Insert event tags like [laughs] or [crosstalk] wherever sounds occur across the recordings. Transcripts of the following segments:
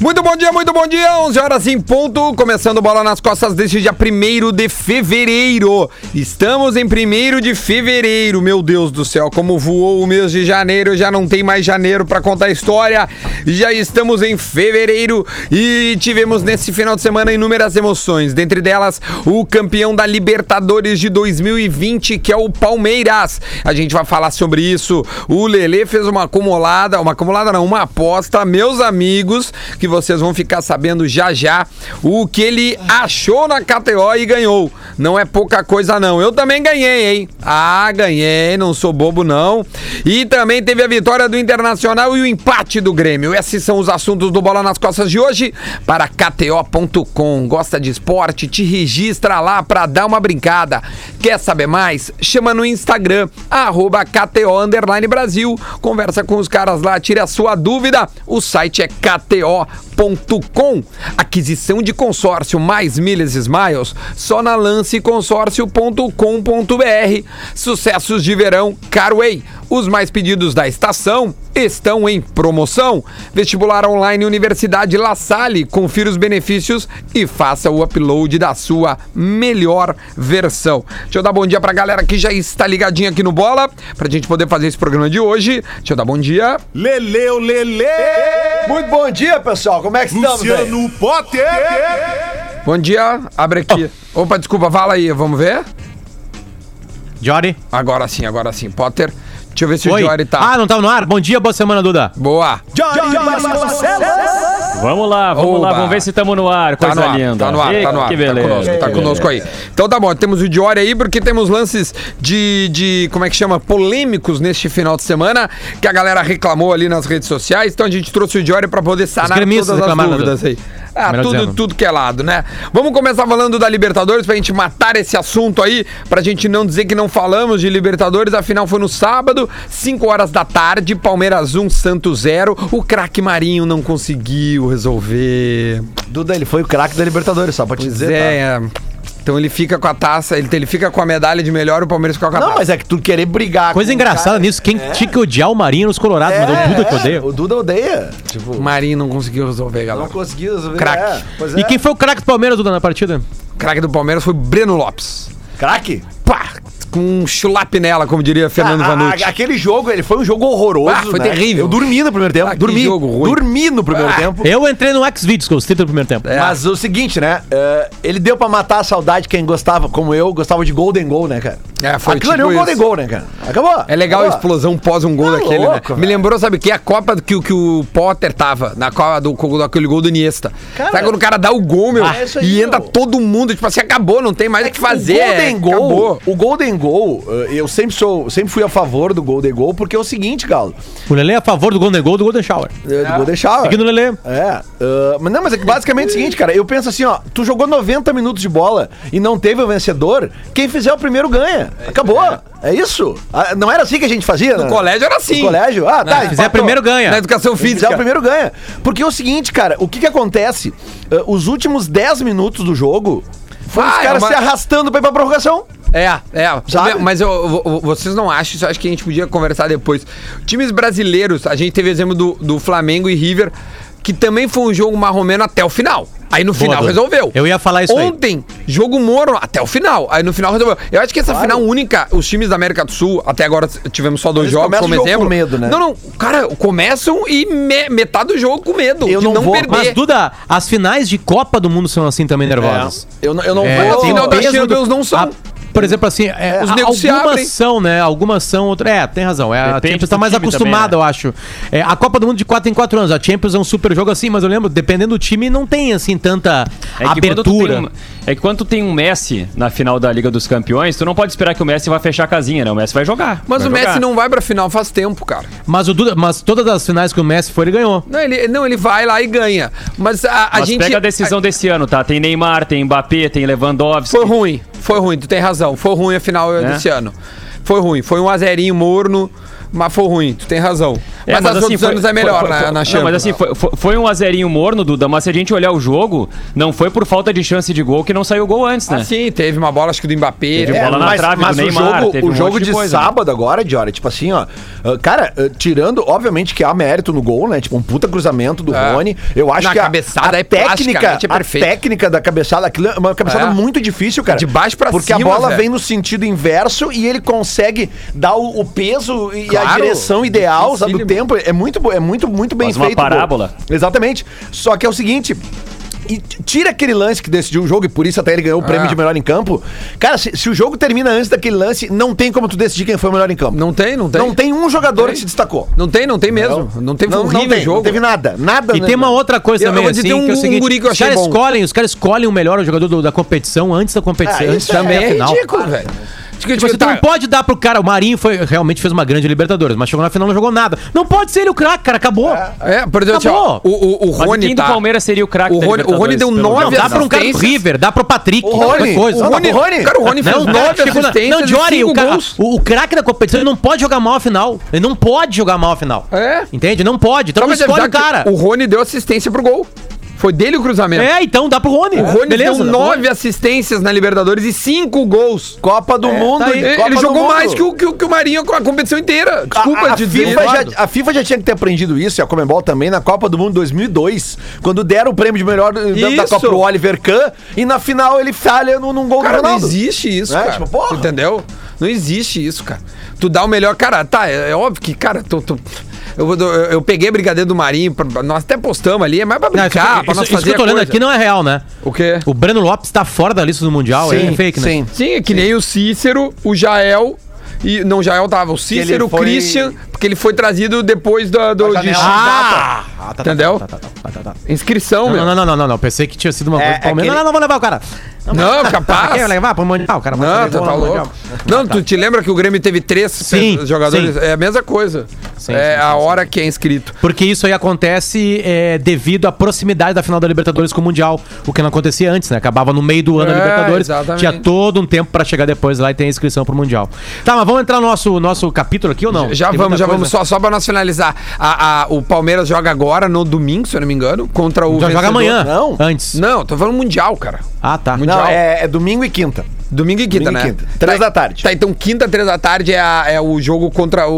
Muito bom dia, muito bom dia. 11 horas em ponto, começando bola nas costas deste dia 1 de fevereiro. Estamos em 1 de fevereiro. Meu Deus do céu, como voou o mês de janeiro, já não tem mais janeiro para contar a história. Já estamos em fevereiro e tivemos nesse final de semana inúmeras emoções, dentre delas o campeão da Libertadores de 2020, que é o Palmeiras. A gente vai falar sobre isso. O Lele fez uma acumulada, uma acumulada não, uma aposta, meus amigos, que vocês vão ficar sabendo já já o que ele achou na KTO e ganhou. Não é pouca coisa não. Eu também ganhei, hein? Ah, ganhei, não sou bobo não. E também teve a vitória do Internacional e o empate do Grêmio. Esses são os assuntos do Bola nas Costas de hoje para KTO.com. Gosta de esporte? Te registra lá para dar uma brincada. Quer saber mais? Chama no Instagram, arroba KTO Brasil. Conversa com os caras lá, tira a sua dúvida. O site é KTO.com. Aquisição de consórcio mais milhas smiles só na lanceconsórcio.com.br. Sucessos de verão Carway. Os mais pedidos da estação estão em promoção. Vestibular online Universidade La Salle. Confira os benefícios e faça o upload da sua melhor versão. Deixa eu dar bom dia pra galera que já está ligadinha aqui no Bola, pra gente poder fazer esse programa de hoje. Deixa eu dar bom dia. Leleu, Lele! Muito bom dia, pessoal. Como é que estamos? Luciano Potter! Bom dia. Abre aqui. Opa, desculpa, fala aí, vamos ver? Jory? Agora sim, agora sim. Potter. Deixa eu ver se Oi. o Jory tá. Ah, não tava no ar? Bom dia, boa semana, Duda. Boa. Vamos lá, vamos lá, Oba. vamos ver se estamos no ar. Tá Coisa no ar, linda. tá no ar, tá no ar. Que Tá beleza. conosco, tá que conosco aí. Então tá bom, temos o Diori aí porque temos lances de, de, como é que chama, polêmicos neste final de semana, que a galera reclamou ali nas redes sociais, então a gente trouxe o Diori pra poder sanar todas as dúvidas aí. Ah, Melhor tudo, dizendo. tudo que é lado, né? Vamos começar falando da Libertadores pra gente matar esse assunto aí, pra gente não dizer que não falamos de Libertadores, afinal foi no sábado, 5 horas da tarde, Palmeiras 1, Santos 0, o craque Marinho não conseguiu resolver. Duda, ele foi o craque da Libertadores, só pra te Pois dizer. é, tá? é. Então ele fica com a taça, ele, ele fica com a medalha de melhor e o Palmeiras fica com a Não, taça. mas é que tu querer brigar Coisa com engraçada cara- nisso, quem tinha que odiar o Marinho nos Colorados, mas é o Duda que odeia. O Duda odeia. Tipo, O Marinho não conseguiu resolver, não galera. conseguiu resolver. Craque. É, pois é. E quem foi o craque do Palmeiras, Duda, na partida? O craque do Palmeiras foi Breno Lopes. Craque? Pá! Com um chulap nela, como diria Fernando Ah, Vanucci. a- aquele jogo, ele foi um jogo horroroso. Ah, foi né? terrível. Eu dormi no primeiro tempo. Ah, dormi. jogo ruim. Dormi no primeiro Ah. tempo. Eu entrei no X-Videos, que eu citei no primeiro tempo. É. Mas o seguinte, né? é, ele deu pra matar a saudade quem gostava, como eu, gostava de Golden Goal, né, cara? É, foi Aquilo ali é tipo um Golden. Goal, né, cara? Acabou. É legal a Acabou. explosão pós um gol Tá daquele, louco, né? Me lembrou, sabe o que? A Copa que, o- que o Potter tava, na Copa do, do aquele gol do Iniesta. Cara, sabe quando o cara dá o gol, meu, Ah, é isso aí, e entra meu. todo mundo, tipo assim, acabou, não tem mais o que fazer. O Golden é, Goal, o Golden Goal, eh, eu sempre sou, sempre fui a favor do Golden Goal, porque é o seguinte, Galo, O Lele é a favor do Golden Goal do Golden Shower. eh, do Golden Shower. Seguindo o Lele. É, ah, mas não, mas é que basicamente é o seguinte, cara, eu penso assim, ó, tu jogou 90 minutos de bola e não teve o vencedor, quem fizer o primeiro ganha. Acabou. É isso. Ah, não era assim que a gente fazia, No né? colégio era assim. No colégio? Ah, tá. Se fizer primeiro ganha. Na educação Quem fizer física. o primeiro ganha. Porque é o seguinte, cara, o que que acontece? Ah, os últimos 10 minutos do jogo foram Ah, os é caras uma- se arrastando pra ir pra prorrogação. É, é. Sabe? Mas eu- eu- vocês não acham isso? Acho que a gente podia conversar depois. Times brasileiros, a gente teve exemplo do, do Flamengo e River, que também foi um jogo marromeno até o final. Aí no final resolveu. Eu ia falar isso aí. Ontem, jogo morno até o final. Aí no final resolveu. Eu acho que essa final única, os times da América do Sul, até agora tivemos só dois Eles jogos como exemplo. com medo, né? Não, não. Cara, começam e me- metade do jogo com medo Eu de não não, vou- perder. Mas, Duda, as finais de Copa do Mundo são assim também nervosas. Eu, não- eu não É, vou. final da Champions não são. a- por exemplo, assim, é, Os a- se algumas abrem. são, né? Algumas são, outras. É, tem razão. É, a Depende Champions tá do mais time acostumada, também, eu acho. É, a Copa do Mundo de 4 em 4 anos. A Champions é um super jogo assim, mas eu lembro, dependendo do time, não tem assim tanta É abertura. um, é que quando tem um Messi na final da Liga dos Campeões, tu não pode esperar que o Messi vai fechar a casinha, né? O Messi vai jogar. Mas vai o Messi jogar. não vai pra final faz tempo, cara. Mas, o Duda, mas todas as finais que o Messi foi, ele ganhou. Não, ele, não, ele vai lá e ganha. Mas a, a Mas gente. pega a decisão desse ano, tá? Tem Neymar, tem Mbappé, tem Lewandowski. Foi ruim, foi ruim, tu tem razão. Foi ruim a final É? desse ano. Foi ruim, foi um azerinho morno, mas foi ruim, tu tem razão. Mas, mas as assim, outros foi- anos é melhor foi- na, foi- na Não, Champions. mas assim, foi, foi- um azerinho morno, Duda, mas se a gente olhar o jogo, não foi por falta de chance de gol que não saiu gol antes, né? Ah, sim, teve uma bola, acho que do Mbappé. Teve É, bola na mas, trave mas do o Neymar, jogo, teve o um jogo de né? sábado agora, Diora, tipo assim, ó. uh, Cara, uh, tirando, obviamente, que há mérito no gol, né? Tipo, um puta cruzamento do É. Rony. Eu acho Na que a, cabeçada a é técnica, é a perfeito. técnica da cabeçada, aquilo é uma cabeçada É. muito difícil, cara. De baixo pra Porque cima, a bola velho. vem no sentido inverso e ele consegue dar o, o peso e a direção ideal, sabe, do tempo. É muito, é muito, muito bem Faz uma feito. gol. parábola. Exatamente. Só que é o seguinte. E tira aquele lance que decidiu o jogo, e por isso até ele ganhou o prêmio Ah. de melhor em campo. Cara, se, se o jogo termina antes daquele lance, não tem como tu decidir quem foi o melhor em campo. Não tem, não tem. Não tem um jogador Tem. que se destacou. Não tem, não tem mesmo. Não, teve um horrível tem, jogo. Não teve nada. Nada. E né, tem uma outra coisa Eu- também, eu assim, um- que é o um seguinte, guri que eu os caras bom. escolhem, os caras escolhem o melhor jogador do- da competição antes da competição, Ah, antes isso da Também é final. ridículo, velho. Que, Tipo, você tá- não pode dar pro cara. O Marinho foi, realmente fez uma grande Libertadores, mas chegou na final e não jogou nada. Não pode ser ele o craque, cara. Acabou. É, por exemplo, assim, ó, Acabou. o, o, o Rony quem tá... do Palmeiras seria o craque O o Rony deu nove Não, dá pra um cara do. River, dá pro Patrick. O Rony, coisa. o Rony- Rony, Rony. Cara, o Rony fez Não, nove assistências não, Jory, o, cara, o, o craque da competição ele não pode jogar mal a final. Ele não pode jogar mal a final. É. Entende? Não pode. Então não te escolhe o cara. O Rony deu assistência pro gol. Foi dele o cruzamento. É, então dá pro Rony. O Rony Beleza, deu nove assistências na Libertadores e cinco gols. Copa do Mundo. tá aí. Ele, Copa ele do jogou Mundo. mais que o, que, o, que o Marinho com a competição inteira. Desculpa a, a, dizer. FIFA já, a FIFA já tinha que ter aprendido isso, e a Comembol também, na Copa do Mundo 2002, quando deram o prêmio de melhor da- da. Copa pro Oliver Kahn, e na final ele falha num, num gol Cara, do não Ronaldo. existe isso, É, cara. tipo, porra. Entendeu? Não existe isso, cara. Tu dá o melhor. Cara, tá, é, é óbvio que, cara, tu. tu- eu, eu, eu peguei a brigadeiro do Marinho, pra- nós até postamos ali, é mais pra Não, isso, brincar, pra isso- nós isso fazer que eu tô coisa. aqui não é real, né? O quê? O Breno Lopes tá fora da lista do Mundial, é fake, né? sim. Sim, é que nem o Cícero, o Jael. E, não, o Jael tava. O Cícero, o foi- Christian, porque ele foi trazido depois da, do, de. Ah! Ah, tá, tá, Entendeu? tá, tá, tá, tá, inscrição, Não, meu. não, não, não, não, não. Pensei que tinha sido uma É, coisa do Palmeiras. é não, não vou levar o cara. Não, Ah, [laughs] capaz. quer levar pro Mundial? O cara vai Não, fazer tu gol tá louco. Não, tu te lembra que o Grêmio teve três Sim, jogadores? sim. É a mesma coisa. Sim, é a hora que é inscrito. Porque isso aí acontece é, devido à proximidade da final da Libertadores com o Mundial. O que não acontecia antes, né? Acabava no meio do ano É, a Libertadores. exatamente. Tinha todo um tempo pra chegar depois lá e ter a inscrição pro Mundial. Tá, mas vamos entrar no nosso, nosso capítulo aqui ou não? Já vamos, já coisa. vamos. Só, só pra nós finalizar. A, a- o Palmeiras joga agora, no domingo, se eu não me engano, contra o. Já joga vencedor. amanhã. Não. Antes. Não, tô falando mundial, cara. Ah, tá. Mundial. Não, é, é domingo e quinta. Domingo e quinta, Domingo e né? quinta. Três Tá, da tarde. Tá, então quinta, três da tarde é, a- é o jogo contra o,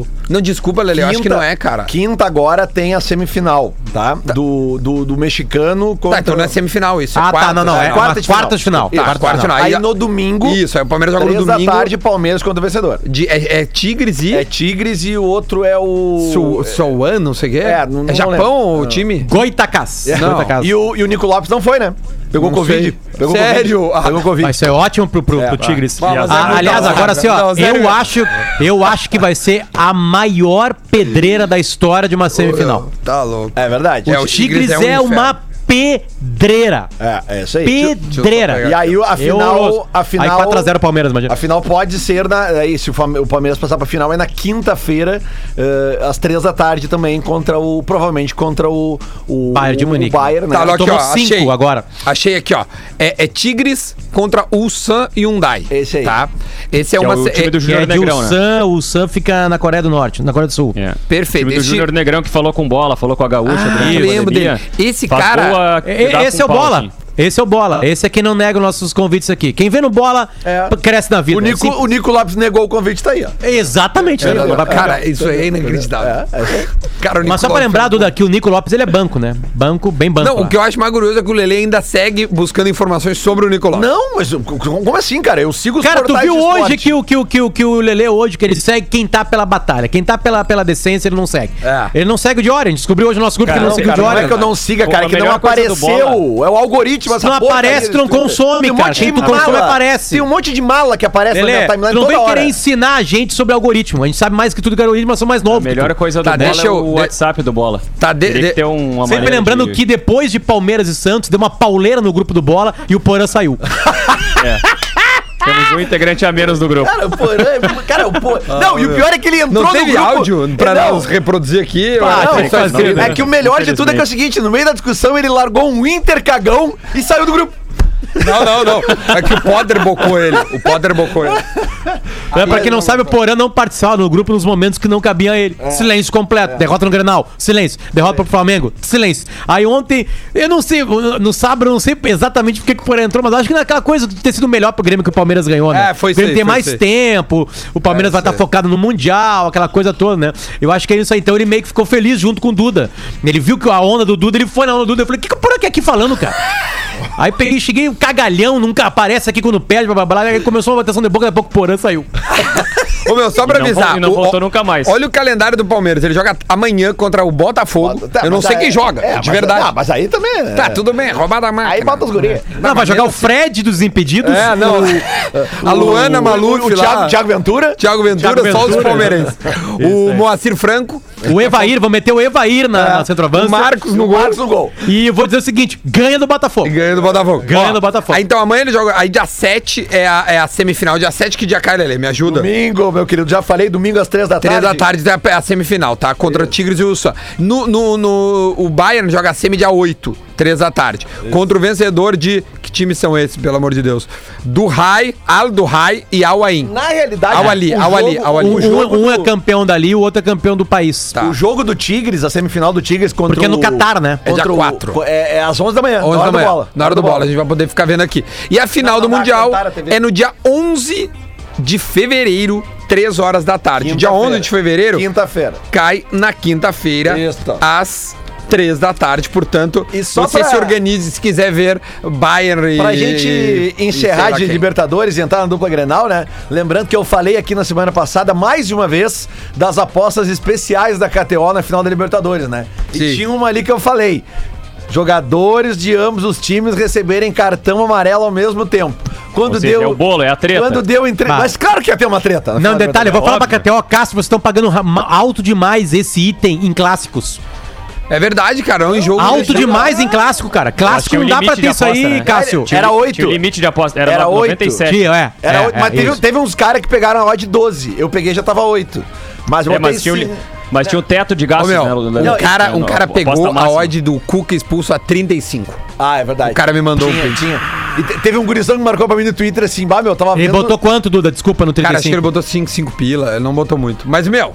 o- Não, desculpa, Lele, eu acho que não é, cara. Quinta agora tem a semifinal, tá? Do, do, do mexicano contra... Tá, então não é semifinal isso. é Ah, tá, quarta, não, não. É, né? quarta de final. Quarta de final. Tá, Quarta de quarta de final. final. Aí Aí, no domingo... Isso, aí o Palmeiras joga no três domingo. da tarde, Palmeiras contra o vencedor. de- é, é Tigres e. É Tigres e o outro é o... Su, Souan, não sei o quê. É, não- não Japão o time? Goitacás. É. Goitacás. E o, e o Nico Lopes não foi, né? Pegou Não Covid. Pegou Sério? Covid. Ah. Pegou Covid. Vai ser ótimo pro, pro, É, pro. Tigres. Mas é Ah, aliás, agora assim, ó, eu acho, eu acho que vai ser a maior pedreira da história de uma semifinal. Tá louco. É verdade. É, O o Tigres, Tigres é é, um uma pedreira. É, é isso aí. Pedreira. E aí a final, a final, Aí 4x0 Palmeiras, imagina. a final pode ser na, aí se o o Palmeiras passar pra final é na quinta-feira, eh, às três da tarde também contra o provavelmente contra o o Bayern de o- Munique. O Bayern, né? Tá, aqui, Tomou ó, cinco achei. agora. Achei aqui, ó. É, é Tigres contra Ulsan e Hyundai. Esse aí. Tá? Esse é Que é uma. o se- time do é- Júnior é de Negrão, né? Ulsan, o Ulsan fica na Coreia do Norte, na Coreia do Sul. É. Perfeito. O time do Esse- Júnior Negrão que falou com bola, falou com a gaúcha. Ah, lembro dele. Esse Faz cara- gol a- que dá Esse é o bola. assim. Esse é o bola. Esse é quem não nega os nossos convites aqui. Quem vê no bola É. cresce na vida. O Nico, Assim- o Nico Lopes negou o convite, tá aí, ó. Exatamente. né? Vai- Cara, isso aí é inacreditável. É, é. [laughs] Cara, o Mas só pra Nicolau- lembrar, Duda, que o Nico Lopes ele é banco, né? Banco, bem banco. Não, lá. o que eu acho mais curioso é que o Lele ainda segue buscando informações sobre o Nicolau. Não, mas como assim, cara? Eu sigo os Cara, tu viu de hoje que o, que, o, que, o, que o Lele hoje, que ele segue quem tá pela batalha. Quem tá pela, pela decência, ele não segue. É. Ele não segue o gente descobriu hoje no nosso grupo que ele não Não, segue cara, o não Diori. é que eu não siga, cara, que não apareceu. É o algoritmo, essa não aparece, tu não consome, Tem um cara. monte Quem de tu consome, mala. aparece. Tem um monte de mala que aparece Lelê, na minha timeline tu não toda vem hora. querer ensinar a gente sobre algoritmo. A gente sabe mais que tudo que algoritmo, nós somos mais A novos. que melhor coisa do Tá, bola deixa é o de- WhatsApp do bola. Tá, de- de- que ter um- uma Sempre lembrando de- que depois de Palmeiras e Santos, deu uma pauleira no grupo do Bola e o Porã saiu. [laughs] Temos um integrante a menos do grupo. Cara, o Porã, cara, o Porã. não, e o pior é que ele entrou Não no grupo. áudio pra Não, nós reproduzir aqui? Ah, Não, só fazer, né? É que o melhor de tudo é que é o seguinte, no meio da discussão ele largou um Inter cagão e saiu do grupo. Não, não, não. É que o Poder bocou ele. O Poder bocou ele. É, pra quem não sabe, o Porã não participava no grupo nos momentos que não cabia a ele. Silêncio completo. Derrota no Grenal. Silêncio. Derrota pro Flamengo. Silêncio. Aí ontem, eu não sei, no sábado eu não sei exatamente porque que o Porã entrou, mas acho que naquela coisa de ter sido melhor pro Grêmio que o Palmeiras ganhou, né? É, foi tem foi mais aí. tempo, o Palmeiras É, vai estar aí. focado no Mundial, aquela coisa toda, né? Eu acho que é isso aí. Então ele meio que ficou feliz junto com o Duda. Ele viu que a onda do Duda, ele foi na onda do Duda. Eu falei, o que, que o Porã quer aqui falando, cara? Aí [laughs] peguei, cheguei um cagalhão, nunca aparece aqui quando pede, blá blá blá. Aí começou uma bateção de boca, daqui a pouco o Porã saiu. [laughs] Ô, meu, só pra E não avisar. e não o- voltou ó, nunca mais. Olha o calendário do Palmeiras. Ele joga amanhã contra o Botafogo. Tá, eu não sei aí- quem joga, é, de mas- verdade. Não, mas aí também. é. Tá, tudo bem, roubada a máquina. Aí bota os guri. Não, vai jogar o Fred dos Impedidos. É, não. [laughs] a Luana Maluf o, o. Thiago, Thiago Ventura. Thiago Ventura, Thiago só os Ventura. palmeirenses. o Moacir Franco. O Evair, vou meter o Evair na, na centroavança. O Marcos no gol. Marcos no gol. E vou dizer o seguinte: ganha do Botafogo. E ganha do Botafogo. Ganha Ó, do Botafogo. Aí, então amanhã ele joga. Aí dia 7 é a, é a semifinal. Dia 7 que dia cai, Lelê? Me ajuda. Domingo, meu querido. Já falei, domingo às três da Três tarde. da tarde é a semifinal, tá? Contra o Tigres e o Sam. No, no, no- o Bayern joga a semi dia 8, 3 da tarde. Contra o vencedor de. Que times são esses, pelo amor de Deus? Do Rai, Al do Rai e Al Ain. Na realidade, Ao ali, o ao ali, jogo- ao ali. Um, o é do- campeão dali, o outro é campeão do país. Tá. O jogo do Tigres, a semifinal do Tigres contra Porque é no o- Catar, né? É dia contra o- quatro. É, é às 11 da manhã, 11 na hora da manhã. do bola. Na hora do bola, a gente vai poder ficar vendo aqui. E a final Não, do não, Mundial cantar a TV. é no dia 11 de fevereiro, 3 horas da tarde. Dia Quinta-feira. 11 de fevereiro Quinta-feira. cai na quinta-feira, Isso. às 3 da tarde. Portanto, E só você pra- se organize se quiser ver Bayern e. Pra gente e- e encerrar de quem. Libertadores e entrar na dupla Grenal, né? Lembrando que eu falei aqui na semana passada, mais de uma vez, das apostas especiais da KTO na final da Libertadores, né? E Sim. tinha uma ali que eu falei. Jogadores de ambos os times receberem cartão amarelo ao mesmo tempo. Quando Ou seja, deu. é o bolo, é a treta. Quando deu entre... Bah. Mas claro que ia ter uma treta. Não, detalhe, eu vou falar pra óbvio. KTO, Cássio, vocês estão pagando alto demais esse item em clássicos. É verdade, cara. É um jogo. Alto demais em clássico, cara. Clássico é não dá pra ter isso aposta, aí, né? Cássio. Era Tinha- oito. Tinha o limite de aposta. Era, Era oito. 97. Tio, é. Era é, oito, é, mas teve, isso. teve uns caras que pegaram a odd 12. Eu peguei e já tava 8. Mas eu É, mas, tinha. Mas tinha o teto de gasto, Ô, meu, né? um cara, um cara pegou a odd do Cuca expulso a 35. Ah, é verdade. O cara me mandou um tinha, print. tinha. E te- teve um gurizão que marcou pra mim no Twitter assim, bah, meu, tava Ele vendo... botou quanto, Duda? Desculpa, no Cara, acho que ele 35. botou 5, 5 pila. Ele não botou muito. Mas, meu,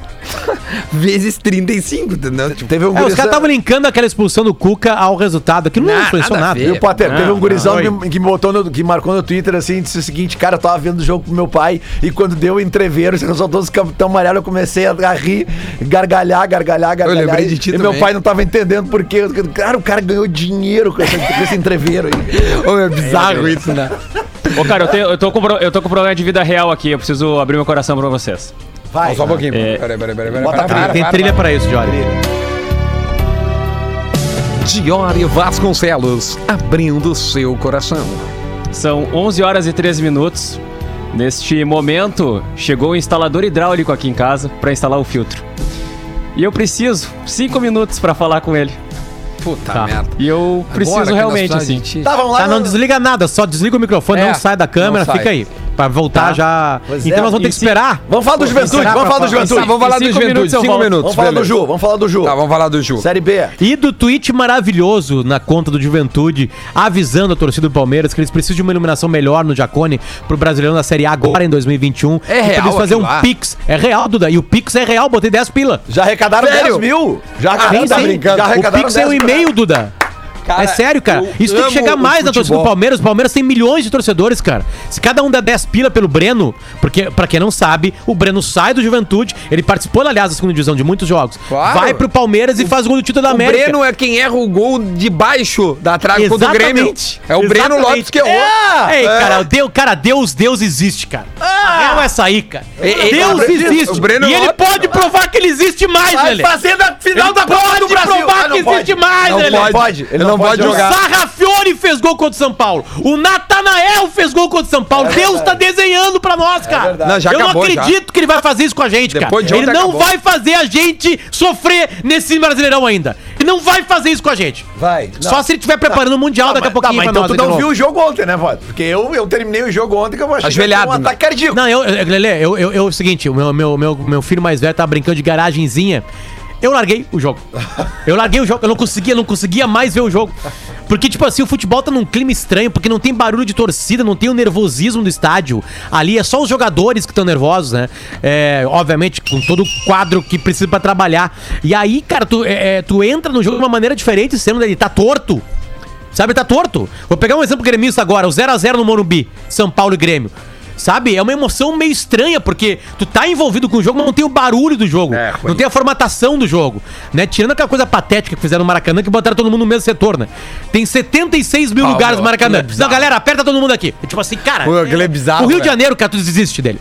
[laughs] vezes 35, entendeu? Tipo, Teve um É, os caras estavam linkando aquela expulsão do Cuca ao resultado. Aquilo não Nada influenciou a nada. ver. Viu, Potter? Teve um Não, gurizão não. que, me- que me botou no, que marcou no Twitter assim, disse o seguinte, cara, eu tava vendo o jogo com meu pai e quando deu o entreveiro, se soltou os capitão amarelo, eu comecei a, a rir, gargalhar, gargalhar, gargalhar. lembrei e- de ti E meu pai não tava entendendo por quê. Cara, o cara ganhou dinheiro com, essa- com esse entreveiro aí. Ô, é bizarro isso, né? Ô, cara, eu, tenho- eu tô com, eu tô com problema de vida real aqui. Eu preciso abrir meu coração pra vocês. Vai. Só um pouquinho. É. Peraí, peraí, peraí. peraí. Bota Para, trilha. para, Tem para, trilha para. pra isso, Jory. Diori Vasconcelos, abrindo seu coração. São 11 horas e 13 minutos. Neste momento, chegou o instalador hidráulico aqui em casa pra instalar o filtro. E eu preciso 5 minutos pra falar com ele. Puta Tá. merda. E eu preciso Agora realmente, precisamos assim. Tá, vamos lá. Tá, não desliga nada, só desliga o microfone, É, não sai da câmera, sai. fica aí. Pra voltar Tá. já. Pois então é, nós vamos ter que esperar. Vamos falar do Juventude, vamos falar do? Tá, Juventude. vamos falar do cinco Juventude. minutos eu 5 volto. minutos. Vamos falar do. Ju, vamos falar do Ju. Tá, vamos falar do Ju. Série B. E do tweet maravilhoso na conta do Juventude, avisando a torcida do Palmeiras que eles precisam de uma iluminação melhor no Jacone pro Brasileirão da Série A agora em 2021. É E real eles fazer um lá? Pix. É real, Duda. E o Pix é real, botei 10 pila. Já arrecadaram Sério? 10 mil. Já Sim, arrecadaram, tá sim. brincando. já O arrecadaram Pix é um 10 e-mail, Duda. Cara, é sério, cara. Isso tem que chegar o mais na torcida do. Palmeiras. O Palmeiras tem milhões de torcedores, cara. Se cada um der 10 pila pelo Breno, porque, pra quem não sabe, o Breno sai do Juventude. Ele participou, aliás, da segunda divisão de muitos jogos. Claro. Vai pro Palmeiras e faz o gol do título da O América. Breno é quem erra o gol de baixo da trave contra o Grêmio. Exatamente. É o Breno Exatamente. Lopes que errou. Ei, É. cara, Deus, cara, Deus, Deus existe, cara. A real é essa aí, cara. E- Deus o Breno- existe. o Breno e ele Lopes- pode provar que ele existe mais, velho. fazer da final Ele pode provar que existe mais, Não velho. pode. pode, Ele não pode O jogar. Sarrafiore fez gol contra o São Paulo. O Natanael fez gol contra o São Paulo. Deus tá desenhando pra nós, cara. verdade. Não, já Eu acabou, não já. acredito que ele vai fazer isso com a gente, Depois de cara. Ele ontem não acabou. vai fazer a gente sofrer nesse Brasileirão ainda. Ele não vai fazer isso com a gente. Vai. Só se ele estiver preparando o Mundial daqui a pouquinho Tá, mas pra então nós. tu não de viu o jogo ontem, né, Vod? Porque eu, eu terminei o jogo ontem que eu achei Ajoelhado, um né? ataque cardíaco. Não, eu, eu, Lelê, eu, eu, eu, é o seguinte, o meu, meu, meu, meu filho mais velho tava brincando de garagenzinha. Eu larguei o jogo. Eu larguei o jogo, eu não conseguia, não conseguia mais ver o jogo. Porque, tipo assim, o futebol tá num clima estranho, porque não tem barulho de torcida, não tem o nervosismo do estádio. Ali é só os jogadores que estão nervosos, né? É, obviamente, com todo o quadro que precisa pra trabalhar. E aí, cara, tu, é, é, tu entra no jogo de uma maneira diferente, sendo ele tá torto. Sabe, tá torto. Vou pegar um exemplo gremista agora, o 0x0 no Morumbi, São Paulo e Grêmio. Sabe? É uma emoção meio estranha, porque tu tá envolvido com o jogo, mas não tem o barulho do jogo. É, não tem a formatação do jogo. Né? Tirando aquela coisa patética que fizeram no Maracanã, que botaram todo mundo no mesmo setor, né? Tem 76 mil Ah, lugares no Maracanã. é. Não, galera, aperta todo mundo aqui. É tipo assim, cara. Pô, aquilo é bizarro, O Rio de velho. Janeiro, cara, tu desiste dele.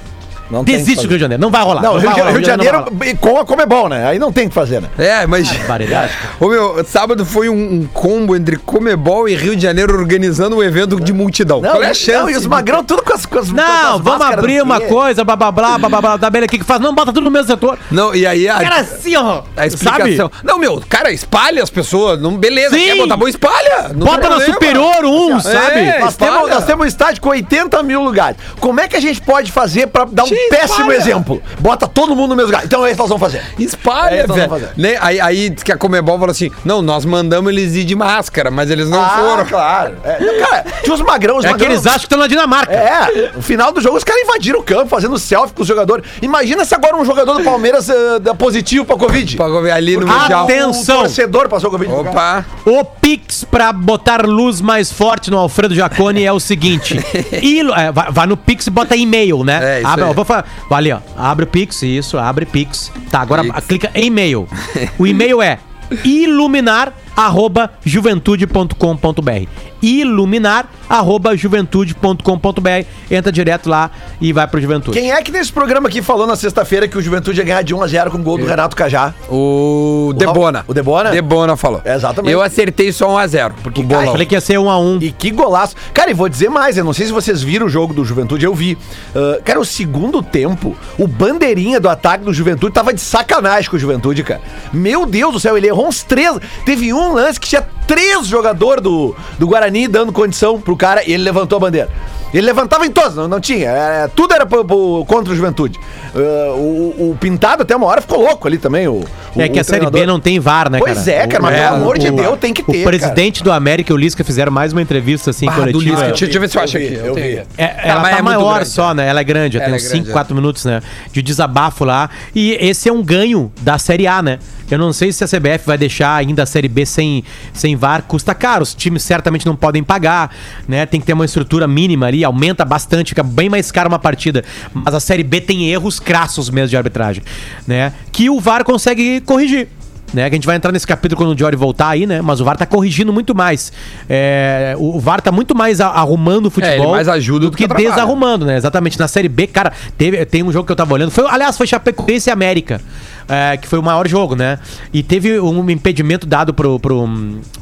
Não desiste do Rio de Janeiro. Não vai rolar. Não, Rio, vai de- rolar, Rio de não Janeiro rolar. com a Comebol, né? Aí não tem o que fazer, né? É, mas. Barbaridade. Ô meu, sábado foi um, um combo entre Comebol e Rio de Janeiro organizando um evento de multidão. Qual é a chance? Não, e os magrão tudo com as, com as com Não, as vamos abrir uma quê? coisa, blá blá blá, blá blá blá, da abelha aqui que faz. Não, bota tudo no mesmo setor. Não, e aí a, Cara, assim, ó. a explicação. Não, meu, cara, espalha as pessoas. Não, beleza, Sim. quer botar bom, espalha. Não Bota na. Superior um, sabe? É, Nós espalha. temos, nós temos um estádio com 80 mil lugares. Como é que a gente pode fazer pra dar um Sim, péssimo espalha. exemplo? Bota todo mundo no mesmo lugar. Então é isso que nós vamos fazer. É Espalha, isso que nós velho. Né? Aí, aí diz que a Comebol falou assim: não, nós mandamos eles ir de máscara, mas eles não ah, foram. claro. É, não, cara, tinha os magrão, os É que magrão. eles acham que estão na Dinamarca. É, no final do jogo os caras invadiram o campo, fazendo selfie com os jogadores. Imagina se agora um jogador do Palmeiras dá positivo pra Covid. Pra ver ali no Ah, Mundial. tem- O Atenção. torcedor passou Covid. Opa. O Pix pra botar luz mais forte no Alfredo Jaconi é o seguinte. ilo- [laughs] é, vai, vai no Pix e bota e-mail, né? É, isso abre, aí. vou vai ali, ó. Abre o Pix, isso, abre Pix. Tá, agora Pix. clica em e-mail. [laughs] O e-mail é iluminar@juventude.com.br. Iluminar@juventude.com.br. Entra direto lá e vai pro Juventude. Quem é que nesse programa aqui falou na sexta-feira que o Juventude ia ganhar de 1 a 0 com o gol do Renato Cajá? O Debona. o Debona? Debona falou. É, exatamente. Eu acertei só 1x0. Porque Eu bolão. falei que ia ser um a um. E que golaço. Cara, e vou dizer mais, eu não sei se vocês viram o jogo do Juventude, eu vi. Ah, cara, o segundo tempo, o bandeirinha do ataque do Juventude tava de sacanagem com o Juventude, cara. Meu Deus do céu, ele errou uns três. Teve um lance que tinha três jogadores do, do Guarani dando condição pro cara e ele levantou a bandeira. Ele levantava em todos, não, não tinha. era- tudo era pro- pro- contra o Juventude. Ah, o, o Pintado até uma hora ficou louco ali também. O, É o- que o a Série B não tem VAR, né, cara? Pois é, cara, mas O- pelo amor de o- Deus, tem que ter. O presidente do América e o Lisca fizeram mais uma entrevista assim Ah, do coletiva. Lisca. Deixa, deixa eu ver se eu acho aqui. eu vi. tenho. É, ela tá é maior grande, só, né? Ela é grande, Ela tem é uns grande, 5, é. 4 minutos, né? De desabafo lá. E esse é um ganho da Série A, né? Eu não sei se a CBF vai deixar ainda a Série B sem, sem VAR. Custa caro, os times certamente não podem pagar, né? Tem que ter uma estrutura mínima ali, aumenta bastante, fica bem mais caro uma partida. Mas a Série B tem erros crassos mesmo de arbitragem, né? Que o VAR consegue corrigir. Né, que a gente vai entrar nesse capítulo quando o Jory voltar aí, né? Mas o VAR tá corrigindo muito mais. É, o VAR tá muito mais arrumando o futebol É, mais ajuda do do que que desarrumando, né? Exatamente. Na Série B, cara, teve, tem um jogo que eu tava olhando. Foi, aliás, foi Chapecoense e América. É, que foi o maior jogo, né? E teve um impedimento dado pro, pro,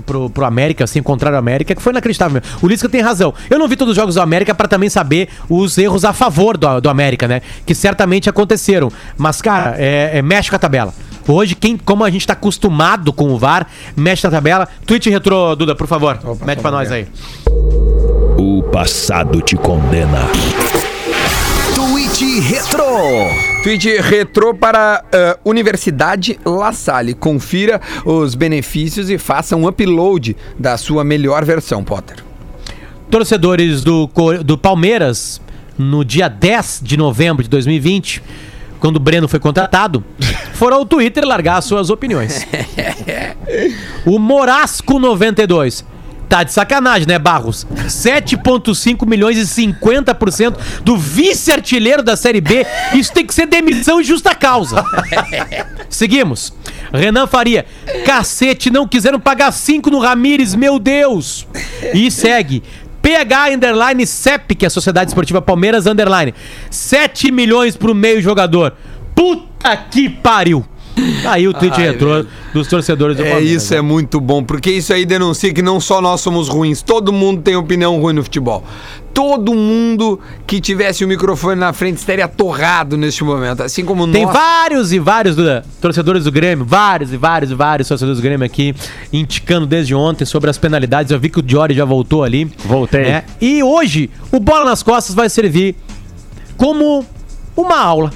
pro, pro América, assim, contrário ao América, que foi inacreditável. mesmo. O Lisca tem razão. Eu não vi todos os jogos do América pra também saber os erros a favor do, do América, né? Que certamente aconteceram. Mas, cara, é, é, mexe com a tabela. Hoje, quem, como a gente tá acostumado com o VAR, mexe na tabela. Tweet retrô, Duda, por favor. Mete pra nós aí. O passado te condena. Tweet Retro. Tweet retrô para ah, Universidade La Salle. Confira os benefícios e faça um upload da sua melhor versão, Potter. torcedores do, do Palmeiras, no dia 10 de novembro de 2020, quando o Breno foi contratado, [laughs] foram ao Twitter largar suas opiniões. [laughs] O Morasco 92. Tá de sacanagem, né, Barros? 7,5 milhões e 50% do vice-artilheiro da Série B. Isso tem que ser demissão e justa causa. [laughs] Seguimos. Renan Faria. Cacete, não quiseram pagar 5 no Ramires, meu Deus. E segue. PH Underline CEP, que é a Sociedade Esportiva Palmeiras Underline. 7 milhões pro meio jogador. Puta que pariu. Aí o [laughs] tweet Ai, retrô dos torcedores do É isso, é muito bom, porque isso aí denuncia que não só nós somos ruins, todo mundo tem opinião ruim no futebol. Todo mundo que tivesse o microfone na frente estaria torrado neste momento, assim como Tem nós. vários e vários Duda, torcedores do Grêmio, vários e vários e vários torcedores do Grêmio aqui, indicando desde ontem sobre as penalidades. Eu vi que o Diori já voltou ali. Voltei. né? E hoje, o Bola nas Costas vai servir como uma aula.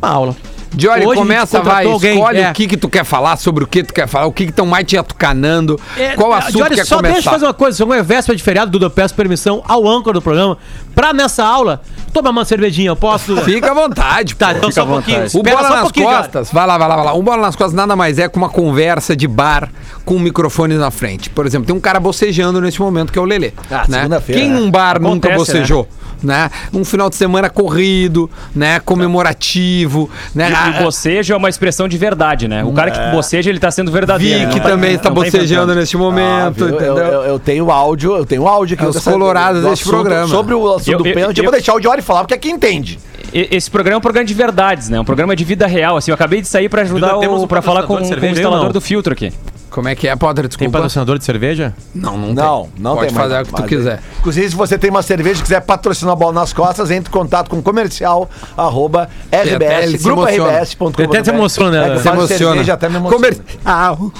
Uma aula. Diori, Hoje começa, vai, alguém, escolhe é. o que que tu quer falar, sobre o que tu quer falar, o que que estão mais te atucanando, É, qual é, assunto Diori, quer só deixa eu começar. fazer uma coisa. Se é véspera de feriado, Duda, eu peço permissão ao âncora do programa pra nessa aula tomar uma cervejinha. Eu posso? Fica à vontade, Tá, pô. então só um pouquinho. O Bola só um nas. Costas, vai lá, vai lá, vai lá. Um Bola nas Costas nada mais é que uma conversa de bar com microfones na frente. Por exemplo, tem um cara bocejando nesse momento que é o Lelê. Ah, né? segunda-feira, Quem né? num bar nunca Acontece, bocejou? Né? Um final de semana corrido, né? Comemorativo, né? E Ah, bocejo é uma expressão de verdade, né? O cara que boceja, ele tá sendo verdadeiro. Vi né? que tá- também tá bocejando nesse Ah, momento, eu, entendeu? eu, eu tenho áudio, eu tenho áudio aqui. É os colorados do deste programa. Sobre o assunto Eu- do pênalti, eu, vou deixar o Diori falar, porque aqui entende. E- Esse programa é um programa de verdades, né? Um programa de vida real. Assim, eu acabei de sair pra ajudar pra falar com, com o instalador do filtro aqui. Como é que é, Potter? Tem Desculpa. patrocinador de cerveja? Não, não, Não, tem. não Pode tem fazer mais, o que tu quiser. Inclusive, se você tem uma cerveja e quiser patrocinar a bola nas costas, entre em contato com comercial arroba rbs, se grupo rbs.com. Até se emociona, né? É Se emociona. cerveja até me emociona. Comercial.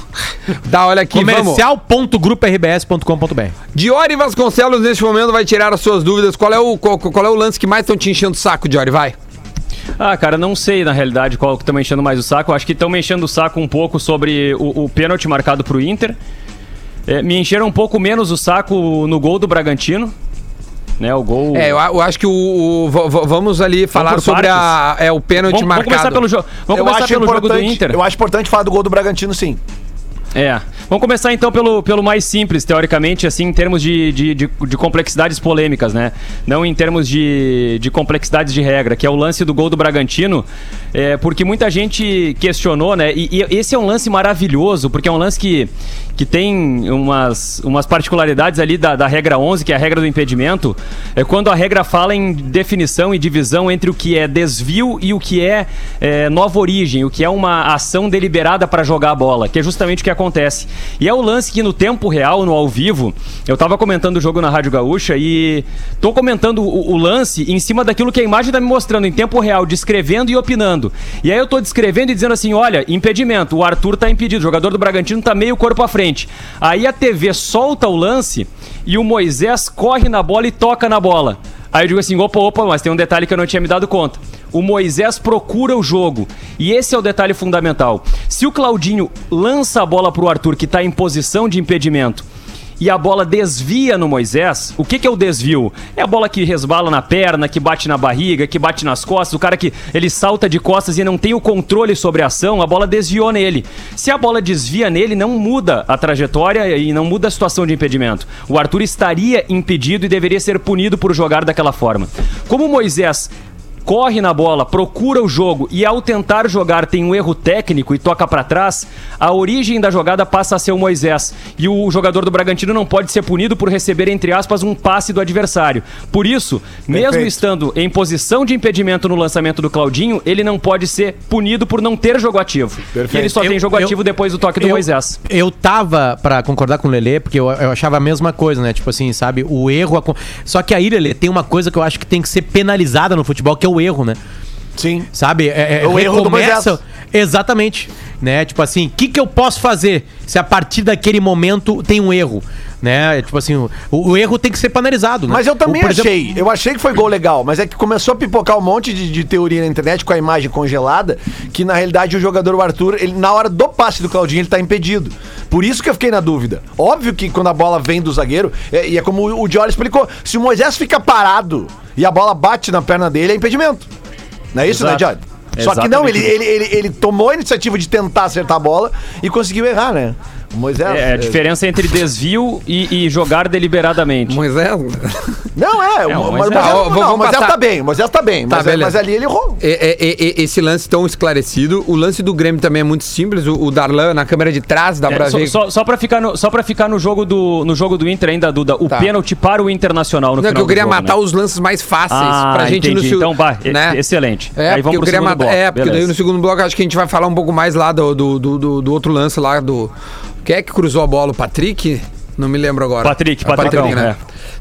Dá, olha aqui, vamos. Comercial.grupo-rbs.com.br Diori Vasconcelos, neste momento, vai tirar as suas dúvidas. Qual é o, qual, qual é o lance que mais estão te enchendo o saco, Diori? Vai. Ah, cara, não sei na realidade qual que estão me enchendo mais o saco. Acho que estão me enchendo o saco um pouco sobre o, o pênalti marcado pro Inter. É, me encheram um pouco menos o saco no gol do Bragantino. Né, o gol. É, eu, acho que o, o- v- v- vamos ali falar sobre a, é, o pênalti Vamos, vamos marcado. começar pelo, jo vamos Eu começar acho, pelo jogo do importante, Inter. eu acho importante falar do gol do Bragantino, sim. É. Vamos começar então pelo, pelo mais simples, teoricamente, assim, em termos de, de, de, de complexidades polêmicas, né? Não em termos de, de complexidades de regra, que é o lance do gol do Bragantino, é, porque muita gente questionou, né? E, e esse é um lance maravilhoso, porque é um lance que, que tem umas, umas particularidades ali da, da regra 11, que é a regra do impedimento, é quando a regra fala em definição e divisão entre o que é desvio e o que é, é nova origem, o que é uma ação deliberada para jogar a bola, que é justamente o que acontece. E é o lance que no tempo real, no ao vivo, eu tava comentando o jogo na Rádio Gaúcha e tô comentando o, o lance em cima daquilo que a imagem tá me mostrando em tempo real, descrevendo e opinando. E aí eu tô descrevendo e dizendo assim: olha, impedimento, o Arthur tá impedido, o jogador do Bragantino tá meio corpo à frente. Aí a TV solta o lance e o Moisés corre na bola e toca na bola. Aí eu digo assim, opa, opa, mas tem um detalhe que eu não tinha me dado conta. O Moisés procura o jogo. E esse é o detalhe fundamental. Se o Claudinho lança a bola pro Arthur, que tá em posição de impedimento, e a bola desvia no Moisés, o que, que é o desvio? É a bola que resbala na perna, que bate na barriga, que bate nas costas, o cara que ele salta de costas e não tem o controle sobre a ação, a bola desviou nele. Se a bola desvia nele, não muda a trajetória e não muda a situação de impedimento. O Arthur estaria impedido e deveria ser punido por jogar daquela forma. Como o Moisés corre na bola, procura o jogo e ao tentar jogar tem um erro técnico e toca pra trás, a origem da jogada passa a ser o Moisés e o jogador do Bragantino não pode ser punido por receber entre aspas um passe do adversário. Por isso, mesmo Perfeito. estando em posição de impedimento no lançamento do Claudinho, ele não pode ser punido por não ter jogo ativo. E ele só Eu- tem jogo eu- ativo depois do toque do Moisés. Eu tava pra concordar com o Lelê, porque eu, achava a mesma coisa, né? Tipo assim, sabe? O erro. acon- Só que aí, Lelê, tem uma coisa que eu acho que tem que ser penalizada no futebol, que é o erro, né? Sim. Sabe? É, é, O erro do Moisés. Exatamente. Né? Tipo assim, o que, que eu posso fazer se a partir daquele momento tem um erro? Né? Tipo assim, o, o erro tem que ser penalizado. Né? Mas eu também O- por exemplo- achei. Eu achei que foi gol legal, mas é que começou a pipocar um monte de, de teoria na internet com a imagem congelada, que na realidade o jogador o Arthur, ele, na hora do passe do Claudinho, ele tá impedido. Por isso que eu fiquei na dúvida. Óbvio que quando a bola vem do zagueiro, é- e é como o, o Diori explicou, se o Moisés fica parado e a bola bate na perna dele, é impedimento. Não é isso, Exato. né, Diori? Só que não, Exatamente ele, ele, ele, ele tomou a iniciativa de tentar acertar a bola e conseguiu errar, né? Moisés. É a diferença entre desvio e, e jogar deliberadamente. Moisés. Não, é. É, o, Moisés- Moisés, Ah, ó, não, Moisés passar. tá bem, o Moisés tá bem. Tá, mas, beleza. mas ali ele errou. É, é, é, é, esse lance tão esclarecido. O lance do Grêmio também é muito simples. O, o Darlan na câmera de trás dá É, pra só, ver. só, só pra ficar, no, só pra ficar no, jogo do, no jogo do Inter ainda, Duda, o Tá. pênalti para o Internacional no Não, é final que eu do queria jogo, matar né? os lances mais fáceis Ah, pra gente entendi. no Então, vai, e- excelente. É, Aí porque vamos eu pro queria segundo matar. bloco, É, porque daí no segundo bloco acho que a gente vai falar um pouco mais lá do, do, do, do- do outro lance lá do. Quem é que cruzou a bola? O Patrick? Não me lembro agora. Patrick, É o Patricão, né?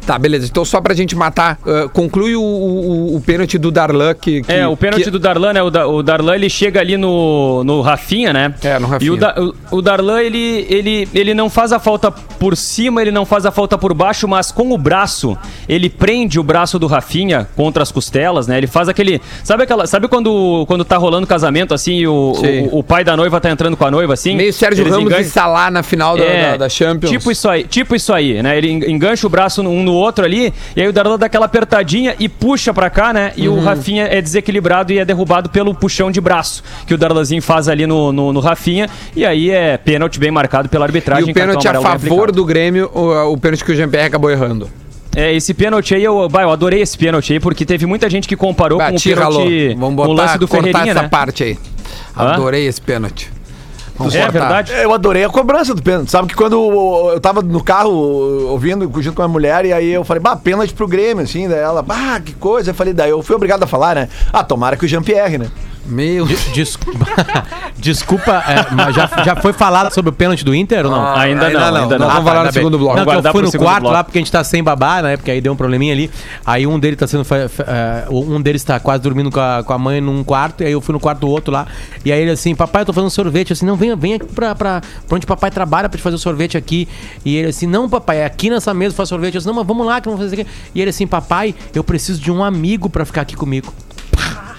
Tá, beleza. Então só pra gente matar, ah, conclui o, o, o pênalti do Darlan que, que- É, o pênalti que- do Darlan, né? O, da- o Darlan ele chega ali no, no Rafinha, né? É, no Rafinha. E o, Da- o- Darlan ele, ele, ele não faz a falta por cima, ele não faz a falta por baixo, mas com o braço, ele prende o braço do Rafinha contra as costelas, né? Ele faz aquele. Sabe aquela. Sabe quando, quando tá rolando casamento assim e o, o, pai da noiva tá entrando com a noiva assim? Meio Sérgio Ramos engancham- e Salah na final da, da, da Champions. Tipo isso aí, tipo isso aí, né? Ele en- engancha o braço um no outro ali, e aí o Darlan dá aquela apertadinha e puxa pra cá, né? E Uhum. o Rafinha é desequilibrado e é derrubado pelo puxão de braço que o Darlanzinho faz ali no, no, no Rafinha. E aí é pênalti bem marcado pela e arbitragem. o pênalti a favor do Grêmio, o, o pênalti que o Jean-Pierre acabou errando. É, esse pênalti aí, eu, bah, eu adorei esse pênalti aí, porque teve muita gente que comparou com o pênalti, Vamos com o botar, lance do cortar Ferreirinha, essa né? parte aí. Hã? Adorei esse pênalti. É verdade. Eu adorei a cobrança do pênalti. Sabe que quando eu tava no carro ouvindo, junto com a mulher, e aí eu falei, bah, pênalti pro Grêmio, assim, daí ela, bah, que coisa. Eu falei, daí eu fui obrigado a falar, né? Ah, tomara que o Jean-Pierre, né? Meu Desculpa, [laughs] desculpa é, mas já, já foi falado sobre o pênalti do Inter ou não? Ah, ainda, ainda não, não. ainda não. vamos falar no segundo bloco. Não, que eu fui no quarto bloco. lá porque a gente tá sem babá, né? Porque aí deu um probleminha ali. Aí um deles tá sendo. eh, um deles tá quase dormindo com a, com a mãe num quarto. E aí eu fui no quarto do outro lá. E aí ele assim, papai, eu tô fazendo sorvete. Assim, não, vem, vem aqui pra, pra, pra onde papai trabalha pra te fazer o sorvete aqui. E ele assim, não, papai, é aqui nessa mesa faz sorvete. Eu disse, não, mas vamos lá que vamos fazer aqui. E ele assim, papai, eu preciso de um amigo pra ficar aqui comigo.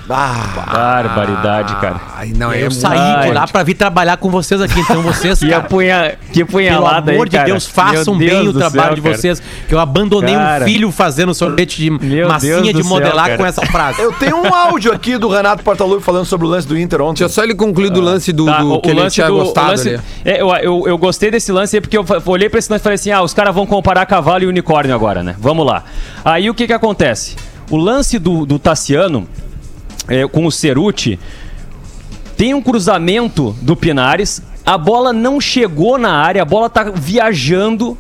Ah, Barbaridade, cara. Ai, não, E aí é eu saí Ai. de lá pra vir trabalhar com vocês aqui. Então vocês, Que, cara, apunha, que pelo punhalada amor aí, de cara. Deus, façam Meu bem Deus o trabalho céu, de cara. vocês. Que eu abandonei Cara. um filho fazendo sorvete de Meu massinha Deus de modelar céu, com cara. essa frase. eu tenho um áudio aqui do Renato Portaluppi falando sobre o lance do Inter ontem. Deixa só ele concluir do lance do, Tá, do o- que o ele tinha do- o gostado lance- ali. é, eu, eu, eu gostei desse lance aí porque eu olhei pra esse lance e falei assim: ah, os caras vão comparar cavalo e unicórnio agora, né? Vamos lá. Aí o que que acontece? O lance do, do Tassiano é, com o Ceruti tem um cruzamento do Pinares, a bola não chegou na área, a bola tá viajando.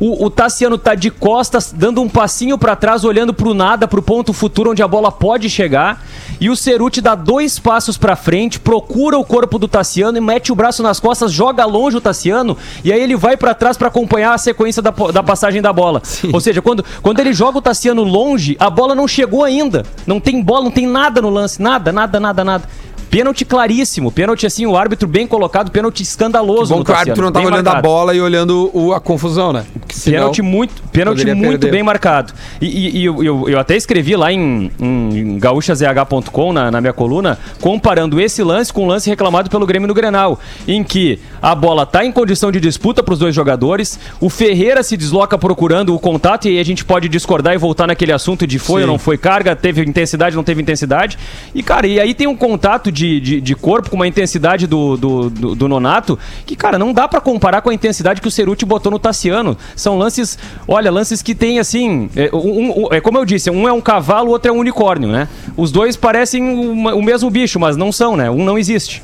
O, o Tassiano tá de costas, dando um passinho pra trás, olhando pro nada, pro ponto futuro onde a bola pode chegar. E o Ceruti dá dois passos pra frente, procura o corpo do Tassiano e mete o braço nas costas, joga longe o Tassiano. E aí ele vai pra trás pra acompanhar a sequência da, da passagem da bola. Ou seja, quando, quando ele joga o Tassiano longe, a bola não chegou ainda. Não tem bola, não tem nada no lance. Nada, nada, nada, nada. Pênalti claríssimo, pênalti assim, o árbitro bem colocado, pênalti escandaloso. Bom no que o árbitro não tava bem olhando a bola e olhando o- a confusão, né? Pênalti muito, pênalti muito perder. bem marcado. E, e- e eu, eu- eu até escrevi lá em, em gaúchazh.com, na, na minha coluna, comparando esse lance com o lance reclamado pelo Grêmio no Grenal, em que a bola tá em condição de disputa para os dois jogadores, o Ferreira se desloca procurando o contato, e aí a gente pode discordar e voltar naquele assunto de foi ou não foi carga, teve intensidade, não teve intensidade. E, cara, e aí tem um contato de, de, de corpo com uma intensidade do, do, do- do Nonato, que, cara, não dá pra comparar com a intensidade que o Ceruti botou no Tassiano. São lances, olha, lances que tem assim. É, um- um- é como eu disse, um é um cavalo, o outro é um unicórnio, né? Os dois parecem uma- o mesmo bicho, mas não são, né? Um não existe.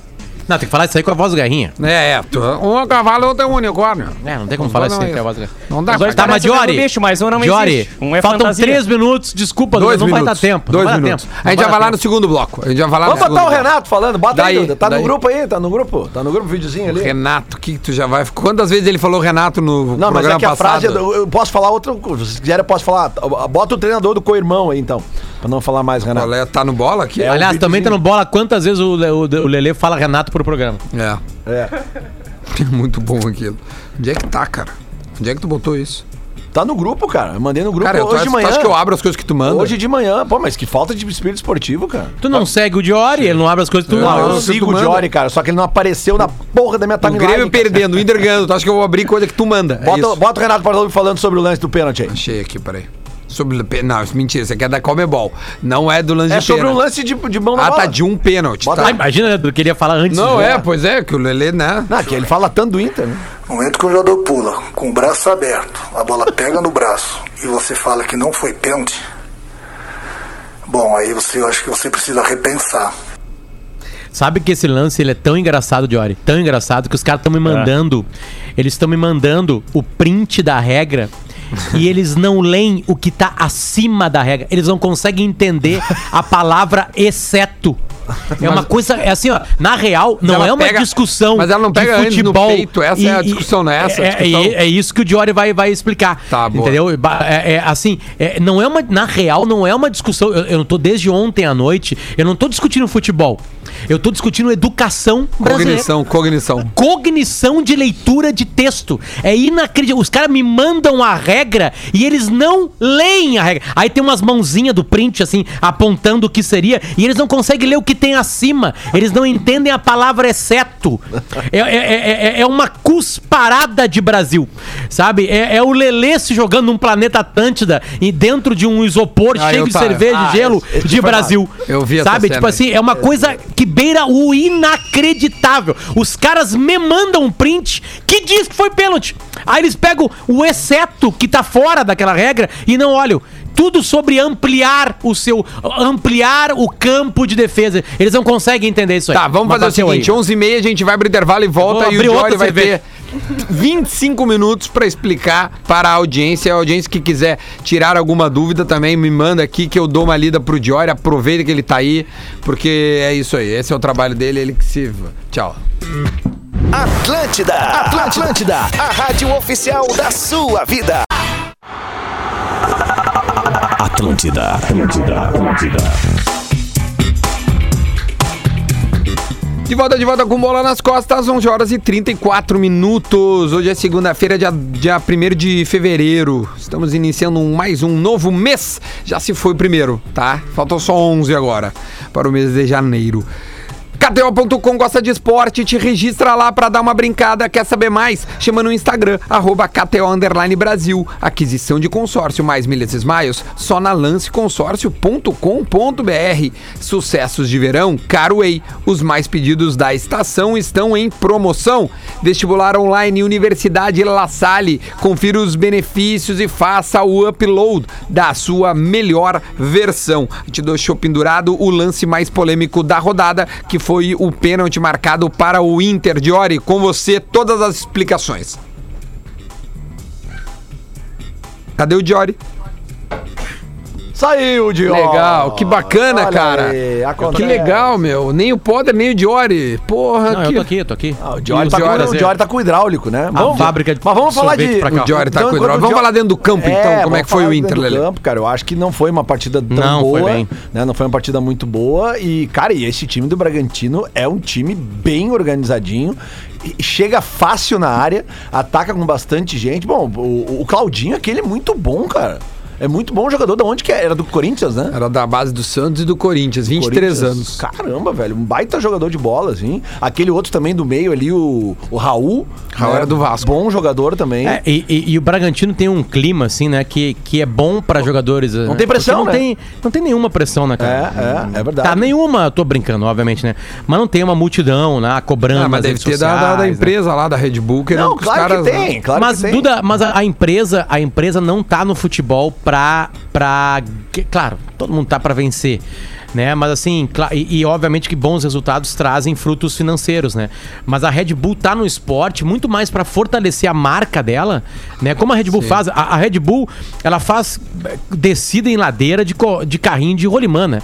Não, tem que falar isso aí com a voz do Garrinha. É, é. tu- Um é cavalo, outro é um unicórnio. É, não tem como Não, falar não isso aí é com a voz do Garrinha. Não dá pra... Tá, mas Diori, bicho, mas um não Diori, existe. Um é faltam fantasia. três minutos, desculpa, Dois não minutos. vai dar tempo. Dois não vai dar minutos. tempo. A gente Não já vai lá no segundo bloco. A gente já vai lá Vamos botar o. Renato falando. Bota Daí, aí, Duda. Tá daí. no grupo aí, tá no grupo. Tá no grupo, videozinho ali. Renato, que tu já vai... Quantas vezes ele falou Renato no Não, mas programa é que a passado? frase. Eu eu posso falar outra coisa. Se quiserem, eu posso falar. Bota o treinador do co-irmão aí, então. Pra não falar mais, Renato. É? Tá no bola aqui? É, Aliás, também tá no bola quantas vezes o, Le- o, o Lelê fala Renato pro programa. É. [laughs] É. Muito bom aquilo. Onde é que tá, cara? Onde é que tu botou isso? Tá no grupo, cara. Eu mandei no grupo Cara, tu, hoje acha- de tu manhã. acha que eu abro as coisas que tu manda? Hoje de manhã. Pô, mas que falta de espírito esportivo, cara. Tu não segue o Diori, ele não abre as coisas que tu... Não, Não, eu sigo tu o. Jory, cara. Só que ele não apareceu na porra da minha O timeline. Grêmio cara. perdendo, o Inter ganhando. Tu acha que eu vou abrir coisa que tu manda? É Bota, isso. bota o Renato Portaluppi falando sobre o lance do pênalti aí. Achei aqui, peraí. Sobre... Não, isso é mentira. Isso aqui é da Comebol. Não é do lance É de sobre um pênalti. lance de, de mão na Ah, bola. tá, de um pênalti. Tá. Ah, imagina, né, eu queria falar antes. Não, é, pois é, que o Lelê, né? Não, que ele fala tanto do Inter, né? No momento que o jogador pula com o braço aberto, a bola pega no braço e você fala que não foi pênalti, bom, aí você, eu acho que você precisa repensar. Sabe que esse lance ele é tão engraçado, Diori, tão engraçado que os caras estão me mandando, eles estão me mandando o print da regra e eles não leem o que tá acima da regra. Eles não conseguem entender a palavra exceto. É uma coisa, é assim, ó, na real, não é uma pega- discussão mas ela não pega antes no peito, essa é a discussão, não é essa É, discussão? é- é isso que o Diori vai, vai explicar. Tá, boa. Entendeu? É, é, assim, é, não é uma, na real, não é uma discussão. Eu, eu não tô desde ontem à noite, eu não tô discutindo futebol. Eu tô discutindo educação brasileira. Cognição, cognição. Cognição de leitura de texto. É inacreditável. Os caras me mandam a regra e eles não leem a regra. Aí tem umas mãozinhas do print, assim, apontando o que seria, e eles não conseguem ler o que tem acima. Eles não entendem a palavra exceto. É, é, é- é- é uma cusparada de Brasil. Sabe? É, é o Lelê se jogando num planeta Atlântida e dentro de um isopor Ah, cheio de tá- cerveja Ah, e gelo de Brasil. Eu vi essa Sabe? Tipo assim, é uma coisa que beira o inacreditável. Os caras me mandam um print que diz que foi pênalti. Aí eles pegam o exceto que tá fora daquela regra e não olham. Tudo sobre ampliar o seu. ampliar o campo de defesa. Eles não conseguem entender isso aí. Tá, vamos Mas fazer o seguinte: aí. 11h30 a gente vai pro intervalo e volta e o Jory vai cerveja. ter 25 minutos pra explicar para a audiência. A audiência que quiser tirar alguma dúvida também me manda aqui que eu dou uma lida pro Jory. Aproveita que ele tá aí, porque é isso aí. Esse é o trabalho dele, ele que se. Tchau. Atlântida, Atlântida, a rádio oficial da sua vida. Atlântida, Atlântida, Atlântida. De volta, de volta com bola nas costas, 11 horas e 34 minutos. Hoje é segunda-feira, dia, dia 1 de fevereiro. Estamos iniciando mais um novo mês. Já se foi o primeiro, tá? Faltam só 11 agora para o mês de janeiro. KTO.com gosta de esporte, te registra lá pra dar uma brincada. Quer saber mais? Chama no Instagram, arroba KTO Underline Brasil. Aquisição de consórcio mais milhas e smiles, só na lanceconsórcio.com.br. Sucessos de verão, Carway. Os mais pedidos da estação estão em promoção. Vestibular online Universidade La Salle. Confira os benefícios e faça o upload da sua melhor versão. Te show pendurado, o lance mais polêmico da rodada, que foi o pênalti marcado para o Inter. Diori, com você todas as explicações. Cadê o Diori? Saiu, Diogo. Legal, que bacana, Olha cara. aí, que legal, meu. Nem o Poder, nem o Diori. Porra, Não, eu que... tô aqui, eu tô aqui. Ah, o Diori tá, o Diori, com, o é- Diori tá com o hidráulico, né? fábrica de Mas vamos falar sorvete de... pra cá. O Diori tá Então, com o enquanto Diori. o Vamos Dio- falar dentro do campo, então. É, Como é que vamos foi falar o dentro Inter, do Lelê? campo, cara. Eu acho que não foi uma partida tão Não, foi boa. bem. Né? Não foi uma partida muito boa. E, cara, e esse time do Bragantino é um time bem organizadinho. e Chega fácil na área, ataca com bastante gente. Bom, o, o Claudinho aquele é muito bom, cara. É muito bom jogador. Da onde que é? Era do Corinthians, né? Era da base do Santos e do Corinthians, 23 Corinthians. anos. Caramba, velho. Um baita jogador de bola, assim. Aquele outro também do meio ali, o, o Raul. Raul era do Vasco. Bom jogador também. É, e, e- e o Bragantino tem um clima, assim, né, que, que é bom pra jogadores. Não tem pressão, não né? Tem, não tem nenhuma pressão, né, cara? É, é, é verdade. Tá, nenhuma, eu tô brincando, obviamente, né? Mas não tem uma multidão, né, cobrando Ah, mas deve ter da, da- né? empresa lá, da Red Bull, querendo Não, que os claro caras... que tem, claro mas, que tem. Duda, mas a, a empresa, a empresa não tá no futebol pra. pra claro, todo mundo tá pra vencer. Né? Mas assim, e, e obviamente que bons resultados trazem frutos financeiros, né? Mas a Red Bull tá no esporte muito mais pra fortalecer a marca dela, né? Como a Red Bull faz, a, a Red Bull, ela faz eh, descida em ladeira de, de carrinho de rolimã, né?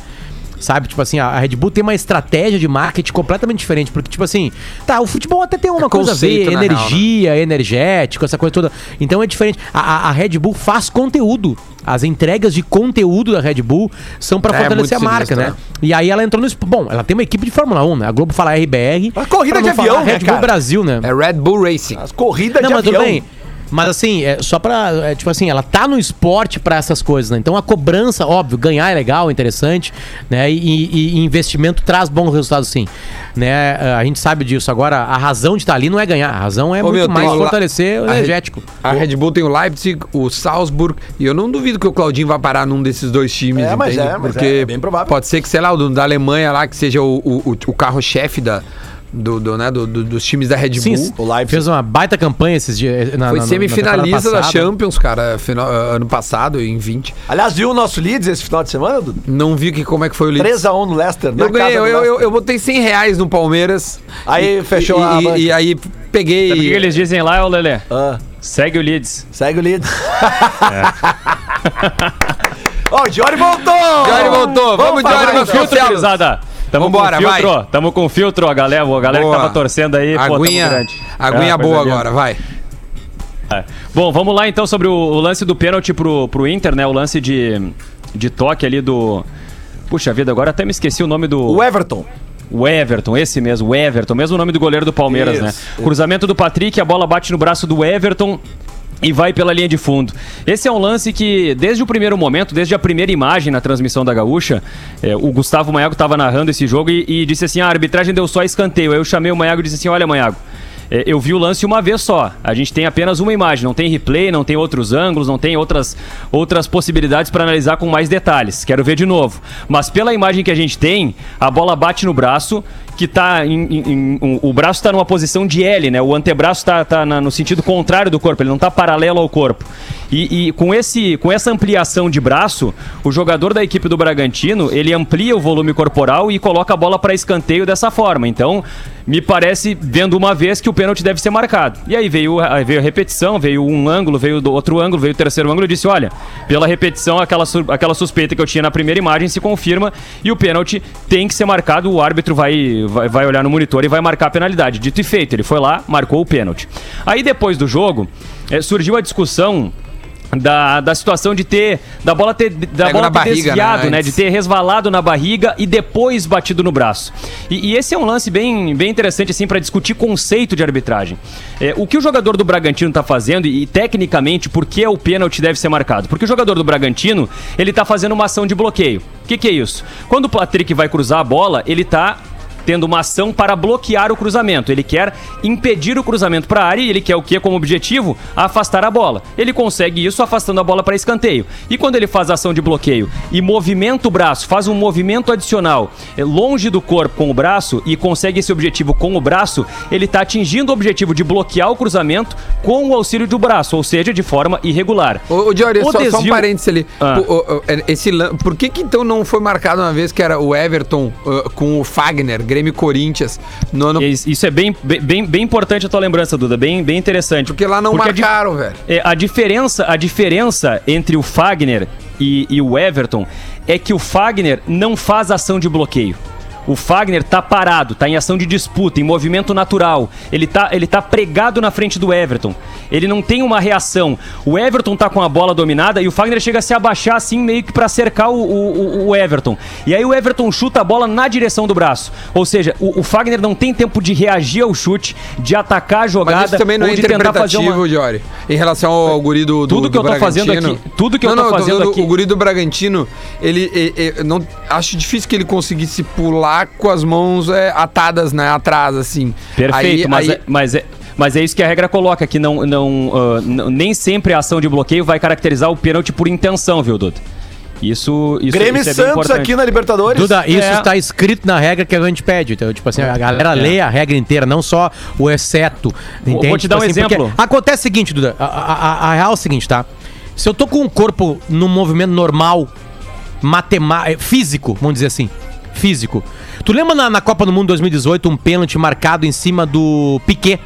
Sabe? Tipo assim, a Red Bull tem uma estratégia de marketing completamente diferente. Porque, tipo assim, tá, o futebol até tem uma É coisa a ver, na real, né? energia, energético, essa coisa toda. Então é diferente. A, a- a Red Bull faz conteúdo. As entregas de conteúdo da Red Bull são pra É, fortalecer a marca, sinistro, né? E aí ela entrou no. Bom, ela tem uma equipe de Fórmula 1, né? A Globo fala RBR. A corrida de avião, né, Red Bull? Brasil, né? É Red Bull Racing. As corridas Não, de mas avião. tudo bem. Mas assim, é só pra. é, tipo assim, ela tá no esporte pra essas coisas, né? Então a cobrança, óbvio, ganhar é legal, interessante, né? E, e- e investimento traz bons resultados, sim. Né? A gente sabe disso. Agora, a razão de estar ali não é ganhar, a razão é Ô, muito meu, mais fortalecer o a Red- energético. A Red Bull tem o Leipzig, o Salzburg, e eu não duvido que o Claudinho vai parar num desses dois times, É, mas entende? é, mas Porque é bem provável. pode ser que, sei lá, o da Alemanha lá, que seja o, o, o- o carro-chefe da, do, do, né, do- do- dos times da Red Sim, Bull. o Leipzig. fez uma baita campanha esses dias. Na, Foi na- na- semifinalista na da. Champions, cara, final- ano passado, em 20. Aliás, viu o nosso Leeds esse final de semana, Dudu? Não vi que, como é que foi o Leeds. 3x1 no Leicester, na Eu ganhei, casa eu, do eu, eu, Leicester. eu botei 100 reais no Palmeiras. Aí E- fechou e, a e, e aí peguei. Sabe o que eles dizem lá, ô Lelê? Ah, Segue o Leeds. segue o Leeds. [laughs] Ó, o Diori voltou! Diori voltou, vamos, Diori, então. Vasconcelos. Filtro. Tamo Vambora, com filtro, vai. Tamo com filtro, ó, galera. A galera Boa. que tava torcendo aí, pô, Aguinha, grande. aguinha coisa boa linda. agora, vai. É. Bom, vamos lá então sobre o, o lance do pênalti pro, pro Inter, né? O lance de, de toque ali do. Puxa vida, agora até me esqueci o nome do. O Everton. O Everton, esse mesmo, o Everton, mesmo nome do goleiro do Palmeiras, Isso, né? isso. Cruzamento do Patrick, a bola bate no braço do Everton e vai pela linha de fundo. Esse é um lance que, desde o primeiro momento, desde a primeira imagem na transmissão da Gaúcha, é, o Gustavo Maiago estava narrando esse jogo e, e disse assim: ah, a arbitragem deu só escanteio. Aí eu chamei o Maiago e disse assim: olha, Maiago. é, Eu vi o lance uma vez só. A gente tem apenas uma imagem, não tem replay, não tem outros ângulos, não tem outras, outras possibilidades para analisar com mais detalhes. Quero ver de novo. Mas pela imagem que a gente tem, a bola bate no braço, que tá em, em- em- o braço está numa posição de L, né? O antebraço tá, tá na- no sentido contrário do corpo, ele não tá paralelo ao corpo. E, e com, esse, com essa ampliação de braço, o jogador da equipe do Bragantino, ele amplia o volume corporal e coloca a bola para escanteio dessa forma. Então, me parece, vendo uma vez, que o pênalti deve ser marcado. E aí veio, veio a repetição, veio um ângulo, veio outro ângulo, veio o terceiro ângulo. Eu disse: olha, pela repetição, aquela, aquela suspeita que eu tinha na primeira imagem se confirma e o pênalti tem que ser marcado. O árbitro vai, vai, vai olhar no monitor e vai marcar a penalidade. Dito e feito, ele foi lá, marcou o pênalti. Aí depois do jogo, eh, surgiu a discussão. Da, da situação de ter. Da bola ter, da bola ter barriga, desviado, né, né? De ter resvalado na barriga e depois batido no braço. E, e esse é um lance bem, bem interessante, assim, para discutir conceito de arbitragem. É, o que o jogador do Bragantino tá fazendo e, tecnicamente, por que o pênalti deve ser marcado? Porque o jogador do Bragantino, ele tá fazendo uma ação de bloqueio. O que, que é isso? Quando o Patrick vai cruzar a bola, ele tá tendo uma ação para bloquear o cruzamento. Ele quer impedir o cruzamento para a área e ele quer o que como objetivo? Afastar a bola. Ele consegue isso afastando a bola para escanteio. E quando ele faz a ação de bloqueio e movimenta o braço, faz um movimento adicional eh, longe do corpo com o braço e consegue esse objetivo com o braço, ele está atingindo o objetivo de bloquear o cruzamento com o auxílio do braço, ou seja, de forma irregular. Ô, ô Diori, O só, só um desvio- parênteses ali. Ah. Pô, ô, ô, esse, por que, que então não foi marcado uma vez que era o Everton uh, com o Fagner, Grêmio e Corinthians, no ano. Isso é bem, bem- bem, importante a tua lembrança, Duda, bem, bem interessante. Porque lá não Porque marcaram, velho. É, a diferença, a diferença entre o Fagner e, e o Everton é que o Fagner não faz ação de bloqueio. O Fagner tá parado, tá em ação de disputa, em movimento natural. Ele tá, ele tá pregado na frente do Everton. Ele não tem uma reação. O Everton tá com a bola dominada e o Fagner chega a se abaixar assim, meio que pra cercar o, o- o- Everton. E aí o Everton chuta a bola na direção do braço. Ou seja, o, o Fagner não tem tempo de reagir ao chute, de atacar a jogada. Mas isso também não é interpretativo, uma- Diori. Em relação ao, ao guri do, do Tudo que do eu tô fazendo Bragantino. aqui- tudo que eu não, tô não, fazendo falando, aqui- O guri do Bragantino, ele, ele- ele- não, acho difícil que ele conseguisse pular com as mãos é, atadas, né, atrás, assim. Perfeito, Aí- mas, aí- é, mas, é, mas é isso que a regra coloca, que não, não, n- nem sempre a ação de bloqueio vai caracterizar o pênalti por intenção, viu, Duda? Isso, isso, Grêmio isso é bem Santos importante. aqui na Libertadores. Duda, isso É. está escrito na regra que a gente pede. Então, tipo assim, a galera lê a regra inteira, não só o exceto. Entende? vou te dar um Tipo assim, exemplo. Acontece o seguinte, Duda. A, a- a- real é o seguinte, tá? Se eu tô com o corpo num movimento normal, matemático, físico, vamos dizer assim, físico. Tu lembra na, na Copa do Mundo 2018 um pênalti marcado em cima do Piquet?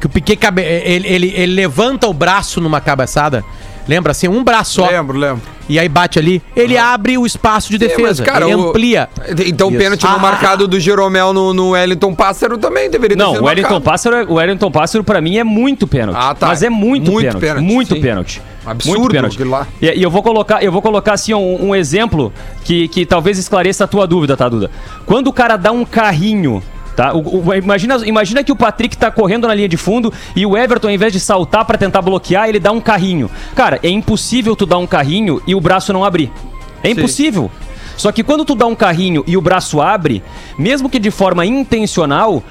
Que o Piquet cabe, ele, ele, ele levanta o braço numa cabeçada. Lembra assim? Um braço só. Lembro, lembro. E aí bate ali. Ele abre o espaço de É, mas, defesa. cara, ele o- amplia. Então o pênalti não Ah, marcado do Jeromel no, no Wellington Pássaro também deveria ter Não, sido o Wellington marcado. Pássaro, é- o Wellington Pássaro pra mim é muito pênalti. Ah, tá. Mas é muito, Muito pênalti, pênalti, Muito sim. pênalti. Absurdo muito pênalti. aquilo lá. E, e eu vou colocar, eu vou colocar assim um, um exemplo que, que talvez esclareça a tua dúvida, tá, Duda? Quando o cara dá um carrinho Tá? O- o- imagina, imagina que o Patrick tá correndo na linha de fundo e o Everton, ao invés de saltar pra tentar bloquear, ele dá um carrinho. Cara, é impossível tu dar um carrinho e o braço não abrir. É impossível. Só que quando tu dá um carrinho e o braço abre, mesmo que de forma intencional,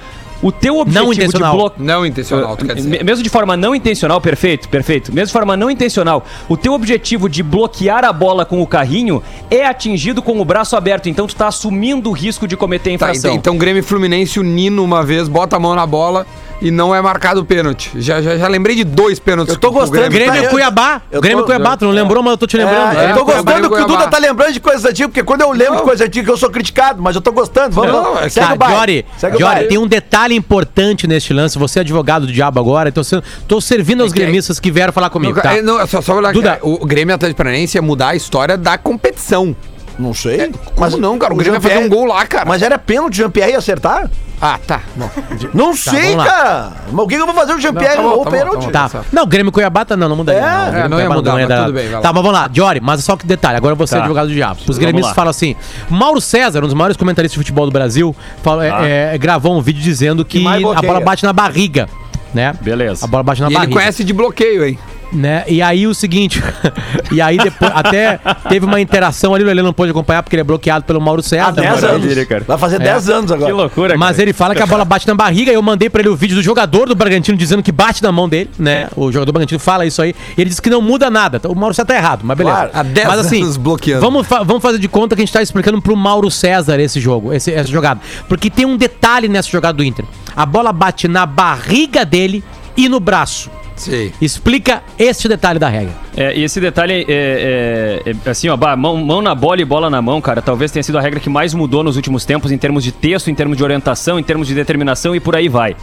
o teu objetivo intencional. de bloquear. Não intencional, tu quer dizer. Me- Mesmo de forma não intencional, perfeito, perfeito. Mesmo de forma não intencional, o teu objetivo de bloquear a bola com o carrinho é atingido com o braço aberto. Então tu tá assumindo o risco de cometer Tá, infração. então Grêmio Fluminense, o Nino uma vez bota a mão na bola e não é marcado o pênalti. Já, já, já lembrei de dois pênaltis. Eu tô gostando. Grêmio Tá, e eu- Cuiabá. eu Grêmio e tô- Cuiabá, tu não lembrou, mas eu tô te lembrando. É, eu tô Cuiabá, gostando que o. Duda tá lembrando de coisas antigas, porque quando eu lembro de coisas antigas eu sou criticado, mas eu tô gostando. Vamos Não, lá. é Segue Tá, o baile. Jory, Segue o Jory, baile. tem um detalhe importante neste lance. Você é advogado do diabo agora, então tô, tô servindo aos que- gremistas que vieram falar comigo. Não, tá? é, não, só, só olhar Duda. o Grêmio Atlético Paranaense ia mudar a história da competição. Não sei. Mas não, cara, o Grêmio vai fazer um gol lá, cara. Mas era pênalti, o Jean-Pierre ia acertar? Ah, tá. Bom. Não sei, vamos lá. cara. Mas o que, eu vou fazer? O Jean-Pierre Não, tá errou o tá pênalti. tá Tá. Não, Grêmio e Cuiabá tá, não, não mudaria. É, não, é, não ia Cuiabá mudar, mas dar- tudo bem. Tá, mas vamos lá. Jory, mas só que detalhe, agora você é Tá. advogado do diabo. Os gremistas falam assim, Mauro César, um dos maiores comentaristas de futebol do Brasil, fala- Tá. é, é, gravou um vídeo dizendo que a bola bate na barriga, né? Beleza. A bola bate na E ele barriga. conhece de bloqueio, hein? Né? E aí o seguinte, [laughs] e aí depois até teve uma interação ali, o Lelê não pôde acompanhar porque ele é bloqueado pelo Mauro César. Há 10 maravilha, anos. Vai fazer 10 anos agora. Que loucura, Mas cara. ele fala que a bola bate na barriga. Eu mandei pra ele o vídeo do jogador do Bragantino dizendo que bate na mão dele, né? O jogador do Bragantino fala isso aí. Ele disse que não muda nada. O Mauro César tá errado, mas beleza. Claro, há 10 mas assim, anos bloqueando. Vamos, fa- vamos fazer de conta que a gente tá explicando pro Mauro César esse jogo, esse, essa jogada. Porque tem um detalhe nessa jogada do Inter. A bola bate na barriga dele e no braço. Sim. Explica este detalhe da regra. É, e esse detalhe é, é- é, assim, ó, bah, mão, mão na bola e bola na mão, cara, talvez tenha sido a regra que mais mudou nos últimos tempos em termos de texto, em termos de orientação, em termos de determinação e por aí vai.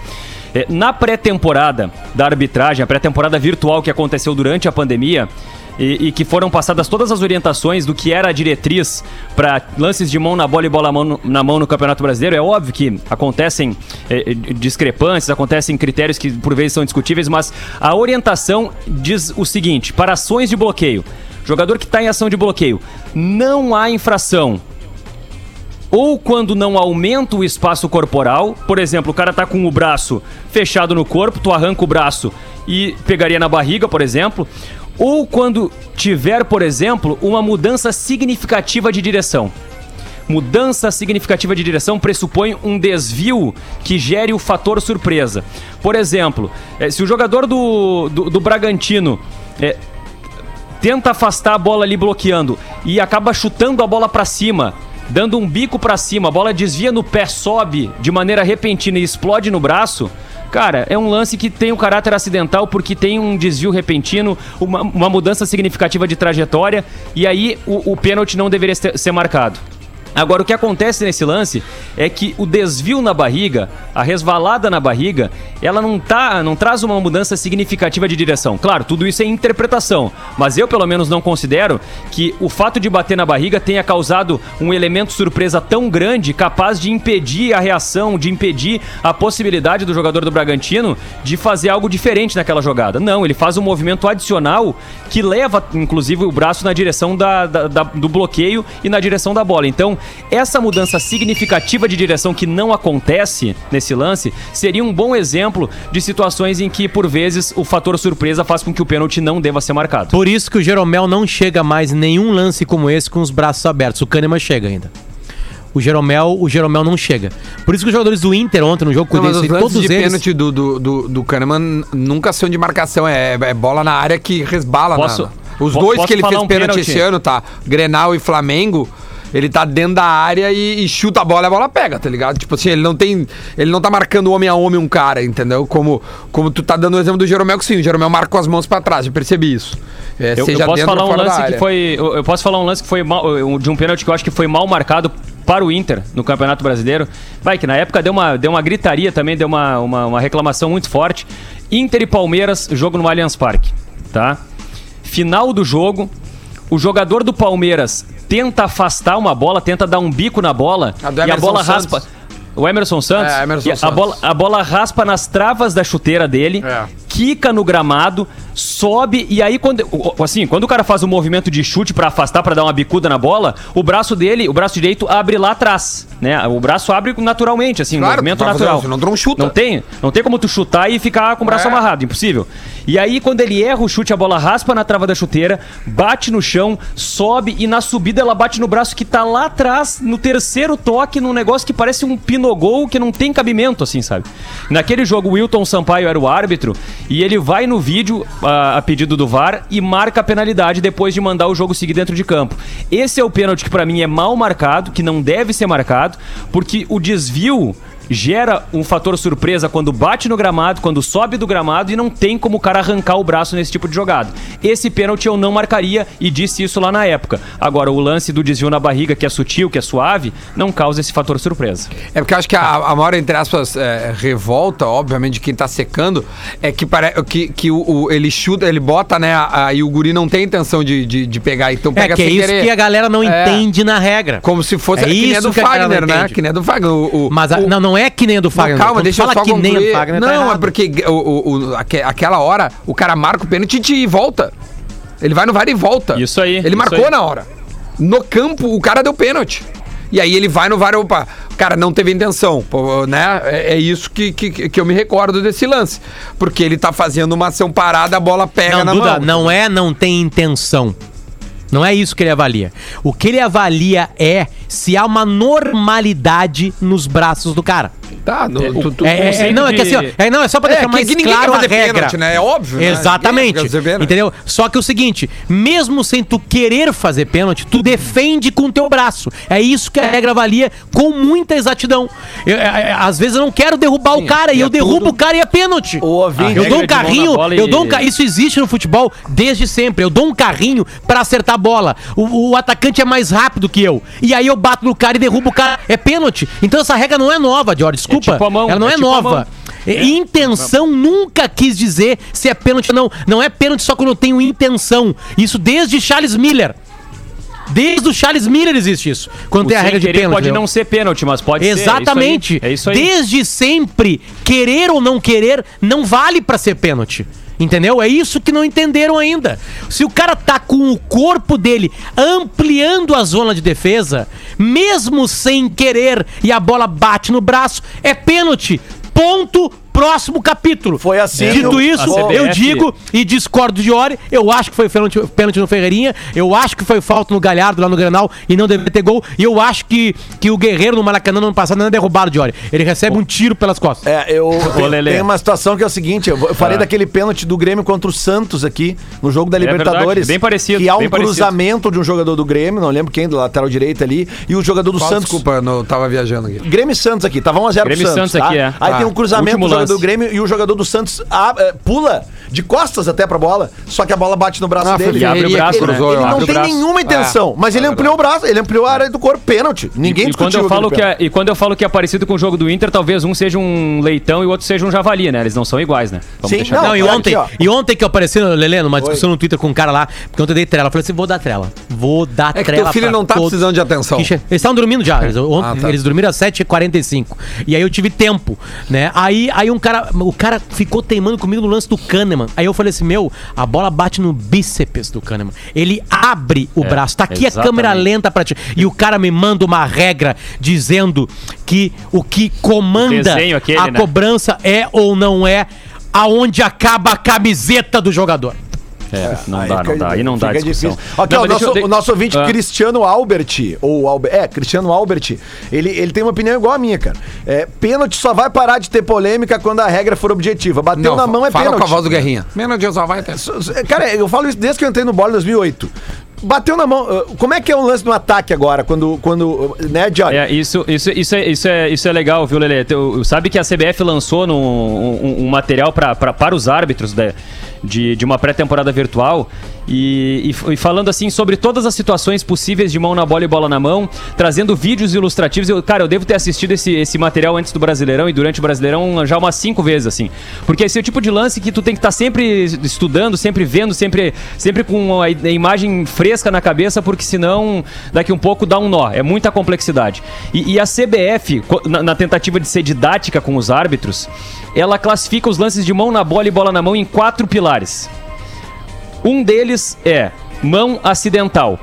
É, na pré-temporada da arbitragem, a pré-temporada virtual que aconteceu durante a pandemia, e, e que foram passadas todas as orientações do que era a diretriz para lances de mão na bola e bola mão na mão no Campeonato Brasileiro. É óbvio que acontecem eh, discrepâncias, acontecem critérios que por vezes são discutíveis, mas a orientação diz o seguinte: para ações de bloqueio, jogador que está em ação de bloqueio, não há infração ou quando não aumenta o espaço corporal, por exemplo, o cara tá com o braço fechado no corpo, tu arranca o braço e pegaria na barriga, por exemplo, ou quando tiver, por exemplo, uma mudança significativa de direção. Mudança significativa de direção pressupõe um desvio que gere o fator surpresa. Por exemplo, eh, se o jogador do, do, do Bragantino eh, tenta afastar a bola ali bloqueando e acaba chutando a bola pra cima, dando um bico pra cima, a bola desvia no pé, sobe de maneira repentina e explode no braço. Cara, é um lance que tem um caráter acidental porque tem um desvio repentino, uma, uma mudança significativa de trajetória e aí o, o pênalti não deveria ser ser marcado. Agora, o que acontece nesse lance é que o desvio na barriga, a resvalada na barriga, ela não, tá, não traz uma mudança significativa de direção. Claro, tudo isso é interpretação, mas eu pelo menos não considero que o fato de bater na barriga tenha causado um elemento surpresa tão grande capaz de impedir a reação, de impedir a possibilidade do jogador do Bragantino de fazer algo diferente naquela jogada. Não, ele faz um movimento adicional que leva, inclusive, o braço na direção da- da- da- do bloqueio e na direção da bola. Então, essa mudança significativa de direção que não acontece nesse lance seria um bom exemplo de situações em que, por vezes, o fator surpresa faz com que o pênalti não deva ser marcado. Por isso que o Jeromel não chega mais em nenhum lance como esse com os braços abertos. O Kahneman chega ainda. O Jeromel, o Jeromel não chega. Por isso que os jogadores do Inter ontem no jogo Não, lances todos de eles pênalti do, do, do, do Kahneman nunca são de marcação, é, é bola na área que resbala. Posso- na, os dois posso que ele fez um pênalti pênalti? esse ano, tá? Grenal e Flamengo. Ele tá dentro da área e, e chuta a bola e a bola pega, tá ligado? Tipo assim, ele não tem. Ele não tá marcando homem a homem um cara, entendeu? Como, como tu tá dando o exemplo do Jeromel, que sim, o Jeromel marca com as mãos pra trás, eu percebi isso. É, Eu, eu posso falar um lance que foi. Eu, eu posso falar um lance que foi mal, de um pênalti que eu acho que foi mal marcado para o Inter no Campeonato Brasileiro. Vai, que na época deu uma, deu uma gritaria também, deu uma, uma, uma reclamação muito forte. Inter e Palmeiras, jogo no Allianz Parque. Tá? Final do jogo, o jogador do Palmeiras tenta afastar uma bola, tenta dar um bico na bola A e a bola Santos. raspa. O Emerson Santos, É, Emerson e a, Santos. bola, a bola raspa nas travas da chuteira dele, É. quica no gramado, sobe e aí quando o- assim, quando o cara faz o movimento de chute pra afastar pra dar uma bicuda na bola, o braço dele, o braço direito abre lá atrás, né? O braço abre naturalmente, assim, Claro, movimento fazer natural. senão tu não chuta. Não tem, não tem como tu chutar e ficar com o braço É. amarrado, impossível. E aí quando ele erra o chute, a bola raspa na trava da chuteira, bate no chão, sobe e na subida ela bate no braço que tá lá atrás, no terceiro toque, num negócio que parece um pinogol que não tem cabimento, assim, sabe? Naquele jogo, o Wilton Sampaio era o árbitro e ele vai no vídeo, a, a pedido do VAR, e marca a penalidade depois de mandar o jogo seguir dentro de campo. Esse é o pênalti que pra mim é mal marcado, que não deve ser marcado, porque o desvio gera um fator surpresa quando bate no gramado, quando sobe do gramado e não tem como o cara arrancar o braço nesse tipo de jogada. Esse pênalti eu não marcaria e disse isso lá na época. Agora, o lance do desvio na barriga, que é sutil, que é suave, não causa esse fator surpresa. É porque eu acho que a, a maior, entre aspas, é, revolta, obviamente, de quem tá secando, é que, pare, que, que o, o- ele chuta, ele bota, né? a- e o guri não tem intenção de, de, de pegar, então É pega que é isso querer. que a galera não É. entende na regra. Como se fosse É que nem a isso do que a Fagner, né? Que nem a do Fagner. O, o- Mas a- o- não, não é que nem a do Fagner. Não, calma, Quando deixa eu só que nem a do. Fagner, tá Não, é errado. porque o, o, o- aque- aquela hora o cara marca o pênalti e volta. Ele vai no VAR e volta. Isso aí, Ele isso marcou aí. na hora. No campo, o cara deu pênalti. E aí ele vai no VAR, opa, o cara não teve intenção, pô, né? É, é isso que, que, que eu me recordo desse lance. Porque ele tá fazendo uma ação parada, a bola pega Não, na Duda, mão. não é não tem intenção. Não é isso que ele avalia. O que ele avalia é se há uma normalidade nos braços do cara. Tá, no, tu, tu, É, é, é, não, é que assim, ó, é, não, é só pra É, deixar que- mais que ninguém claro quer a fazer regra. pênalti, né? É óbvio, né? Exatamente. Pênalti. Entendeu? Só que é o seguinte, mesmo sem tu querer fazer pênalti, tu defende com o teu braço. É isso que a regra avalia com muita exatidão. Eu, é, é, às vezes eu não quero derrubar o cara e é eu derrubo tudo- o cara e é pênalti. Ouvinte- eu A dou um carrinho, eu e- dou um ca... isso existe no futebol desde sempre. Eu dou um carrinho pra acertar a bola. O, o atacante é mais rápido que eu. E aí eu bato no cara e derrubo o cara. É pênalti. Então essa regra não é nova, George. Desculpa. tipo a mão, Ela não é é, tipo nova. É, Intenção nunca quis dizer se é pênalti ou não. Não é pênalti só quando eu tenho intenção. Isso desde Charles Miller. Desde o Charles Miller existe isso. Quando O tem a regra de pênalti. pode entendeu? não ser pênalti, mas pode ser. Exatamente. É isso aí. Desde sempre, querer ou não querer não vale pra ser pênalti. Entendeu? É isso que não entenderam ainda. Se o cara tá com o corpo dele ampliando a zona de defesa, mesmo sem querer, e a bola bate no braço, é pênalti. Ponto. Próximo capítulo. Foi assim Dito isso, eu digo e discordo de Ori. Eu acho que foi pênalti, pênalti no Ferreirinha. Eu acho que foi falta no Galhardo lá no Granal e não deveria ter gol. E eu acho que, que o Guerreiro no Maracanã no ano passado não é derrubado de Ori. Ele recebe um tiro pelas costas. É, eu tem, uma situação que é o seguinte, eu, falei Ah. daquele pênalti do Grêmio contra o Santos aqui, no jogo da É verdade, Libertadores. bem parecido, Que há um bem parecido. cruzamento de um jogador do Grêmio, não lembro quem, do lateral direito ali, e o jogador do Só Santos. Desculpa, eu não tava viajando aqui. Grêmio e Santos aqui, tava 1x0 pro Santos. Santos aqui, é. Aí Ah, tem um cruzamento último do jogador do. Grêmio e o jogador do Santos ah, é, pula de costas até pra bola, só que a bola bate no braço Ah, dele. E abre o braço, né? cruzou, Ele eu não acho. tem braço. nenhuma intenção, mas ele é ampliou o braço, ele ampliou a área do corpo, pênalti. Ninguém E quando, discutiu eu falo aquele que é, e quando eu falo que é parecido com o jogo do Inter, talvez um seja um leitão e o outro seja um javali, né? Eles não são iguais, né? Vamos Sim, deixar não, e aqui, ontem, ó. e ontem que eu apareci, Lelê, numa discussão no Twitter com um cara lá, porque ontem eu dei trela. Eu falei assim: vou dar trela. Vou dar É que trela. teu filho pra não tá todos. precisando de atenção. Que che- Eles estavam dormindo já. Eles, ontem, Ah, tá. eles dormiram às 7h45. E aí eu tive tempo, né? Aí, aí um cara, o cara ficou teimando comigo no lance do Kahneman. Aí eu falei assim: meu, a bola bate no bíceps do Kahneman. Ele abre o É, braço. Tá aqui a exatamente. câmera lenta pra ti. E o cara me manda uma regra dizendo que o que comanda desenho aquele, a né? cobrança é ou não é aonde acaba a camiseta do jogador. É, não Aí dá, não dá. Aí não dá discussão. difícil. Aqui, Não, ó, o, deixa nosso, eu- o nosso ouvinte, Ah. Cristiano Albert, ou Albert, é, Cristiano Albert, ele, ele tem uma opinião igual a minha, cara. É, pênalti só vai parar de ter polêmica quando a regra for objetiva. Bateu na mão é fala pênalti. com a voz do Guerrinha. Menos de só vai ter. Cara, eu falo isso desde que eu entrei no bola em 2008. Bateu na mão. uh, Como é que é o lance no ataque agora? Quando, quando né, Johnny? É, isso, isso, isso, é, isso, é, isso é legal, viu, Lelê? Tu- sabe que a CBF lançou um, um material pra, pra, para os árbitros né, de, de uma pré-temporada virtual e, e e falando assim sobre todas as situações possíveis de mão na bola e bola na mão, trazendo vídeos ilustrativos. Eu, cara, eu devo ter assistido esse, esse material antes do Brasileirão e durante o Brasileirão já umas cinco vezes, assim. Porque esse é o tipo de lance que tu tem que estar sempre estudando, sempre vendo, sempre, sempre com a imagem fresca na cabeça, porque senão daqui um pouco dá um nó. É muita complexidade. E, e a CBF, na, na tentativa de ser didática com os árbitros, ela classifica os lances de mão na bola e bola na mão em quatro pilares. Um deles é mão acidental.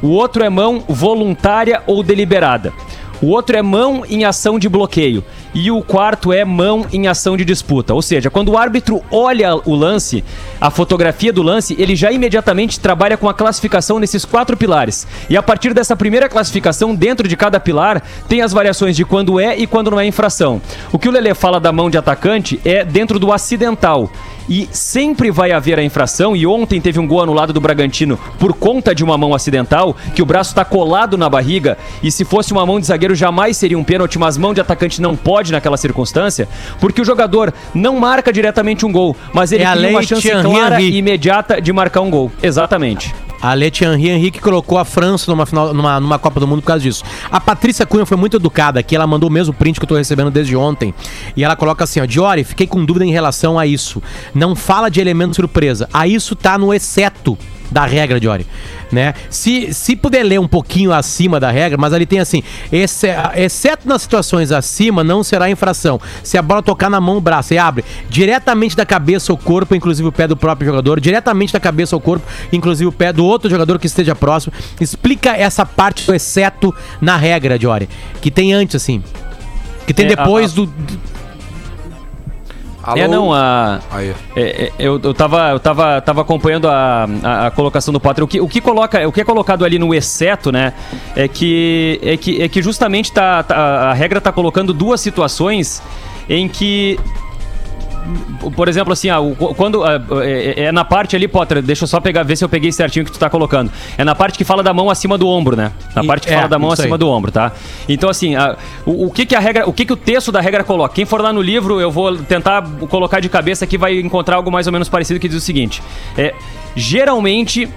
O outro é mão voluntária ou deliberada. O outro é mão em ação de bloqueio. E o quarto é mão em ação de disputa. Ou seja, quando o árbitro olha o lance, a fotografia do lance, ele já imediatamente trabalha com a classificação nesses quatro pilares. E a partir dessa primeira classificação, dentro de cada pilar, tem as variações de quando é e quando não é infração. O que o Lelê fala da mão de atacante é dentro do acidental. E sempre vai haver a infração, e ontem teve um gol anulado do Bragantino por conta de uma mão acidental, que o braço tá colado na barriga, e se fosse uma mão de zagueiro jamais seria um pênalti, mas mão de atacante não pode naquela circunstância, porque o jogador não marca diretamente um gol, mas ele É tem uma chance Thierry clara Henry. e imediata de marcar um gol. Exatamente. A Leti Henri Henrique colocou a França numa, final, numa, numa Copa do Mundo por causa disso. A Patrícia Cunha foi muito educada aqui, ela mandou o mesmo print que eu tô recebendo desde ontem. E ela coloca assim, ó, Diori, fiquei com dúvida em relação a isso. Não fala de elemento surpresa. A isso tá no exceto da regra, Diori. Né? Se, se puder ler um pouquinho acima da regra, mas ali tem assim, exce- exceto nas situações acima, não será infração. Se a bola tocar na mão, o braço, e abre diretamente da cabeça ao corpo, inclusive o pé do próprio jogador, diretamente da cabeça ao corpo, inclusive o pé do outro jogador que esteja próximo. Explica essa parte do exceto na regra, Diori, que tem antes, assim. Que tem É, depois a- do. Alô? É, não, a. Aí. é, é, eu, eu, tava, eu tava, tava acompanhando a, a, a colocação do Potter. O que, o, que coloca, o que é colocado ali no exceto, né? É que, é que, é que justamente tá, tá- a regra tá colocando duas situações em que. Por exemplo, assim, ah, o- quando. ah, é, é na parte ali, Potter, deixa eu só pegar, ver se eu peguei certinho o que tu tá colocando. É na parte que fala da mão acima do ombro, né? Na E- parte que é, fala da mão acima aí. do ombro, tá? Então, assim, a- o, o que que a regra, o que que o texto da regra coloca? Quem for lá no livro, eu vou tentar colocar de cabeça aqui, vai encontrar algo mais ou menos parecido que diz o seguinte: é geralmente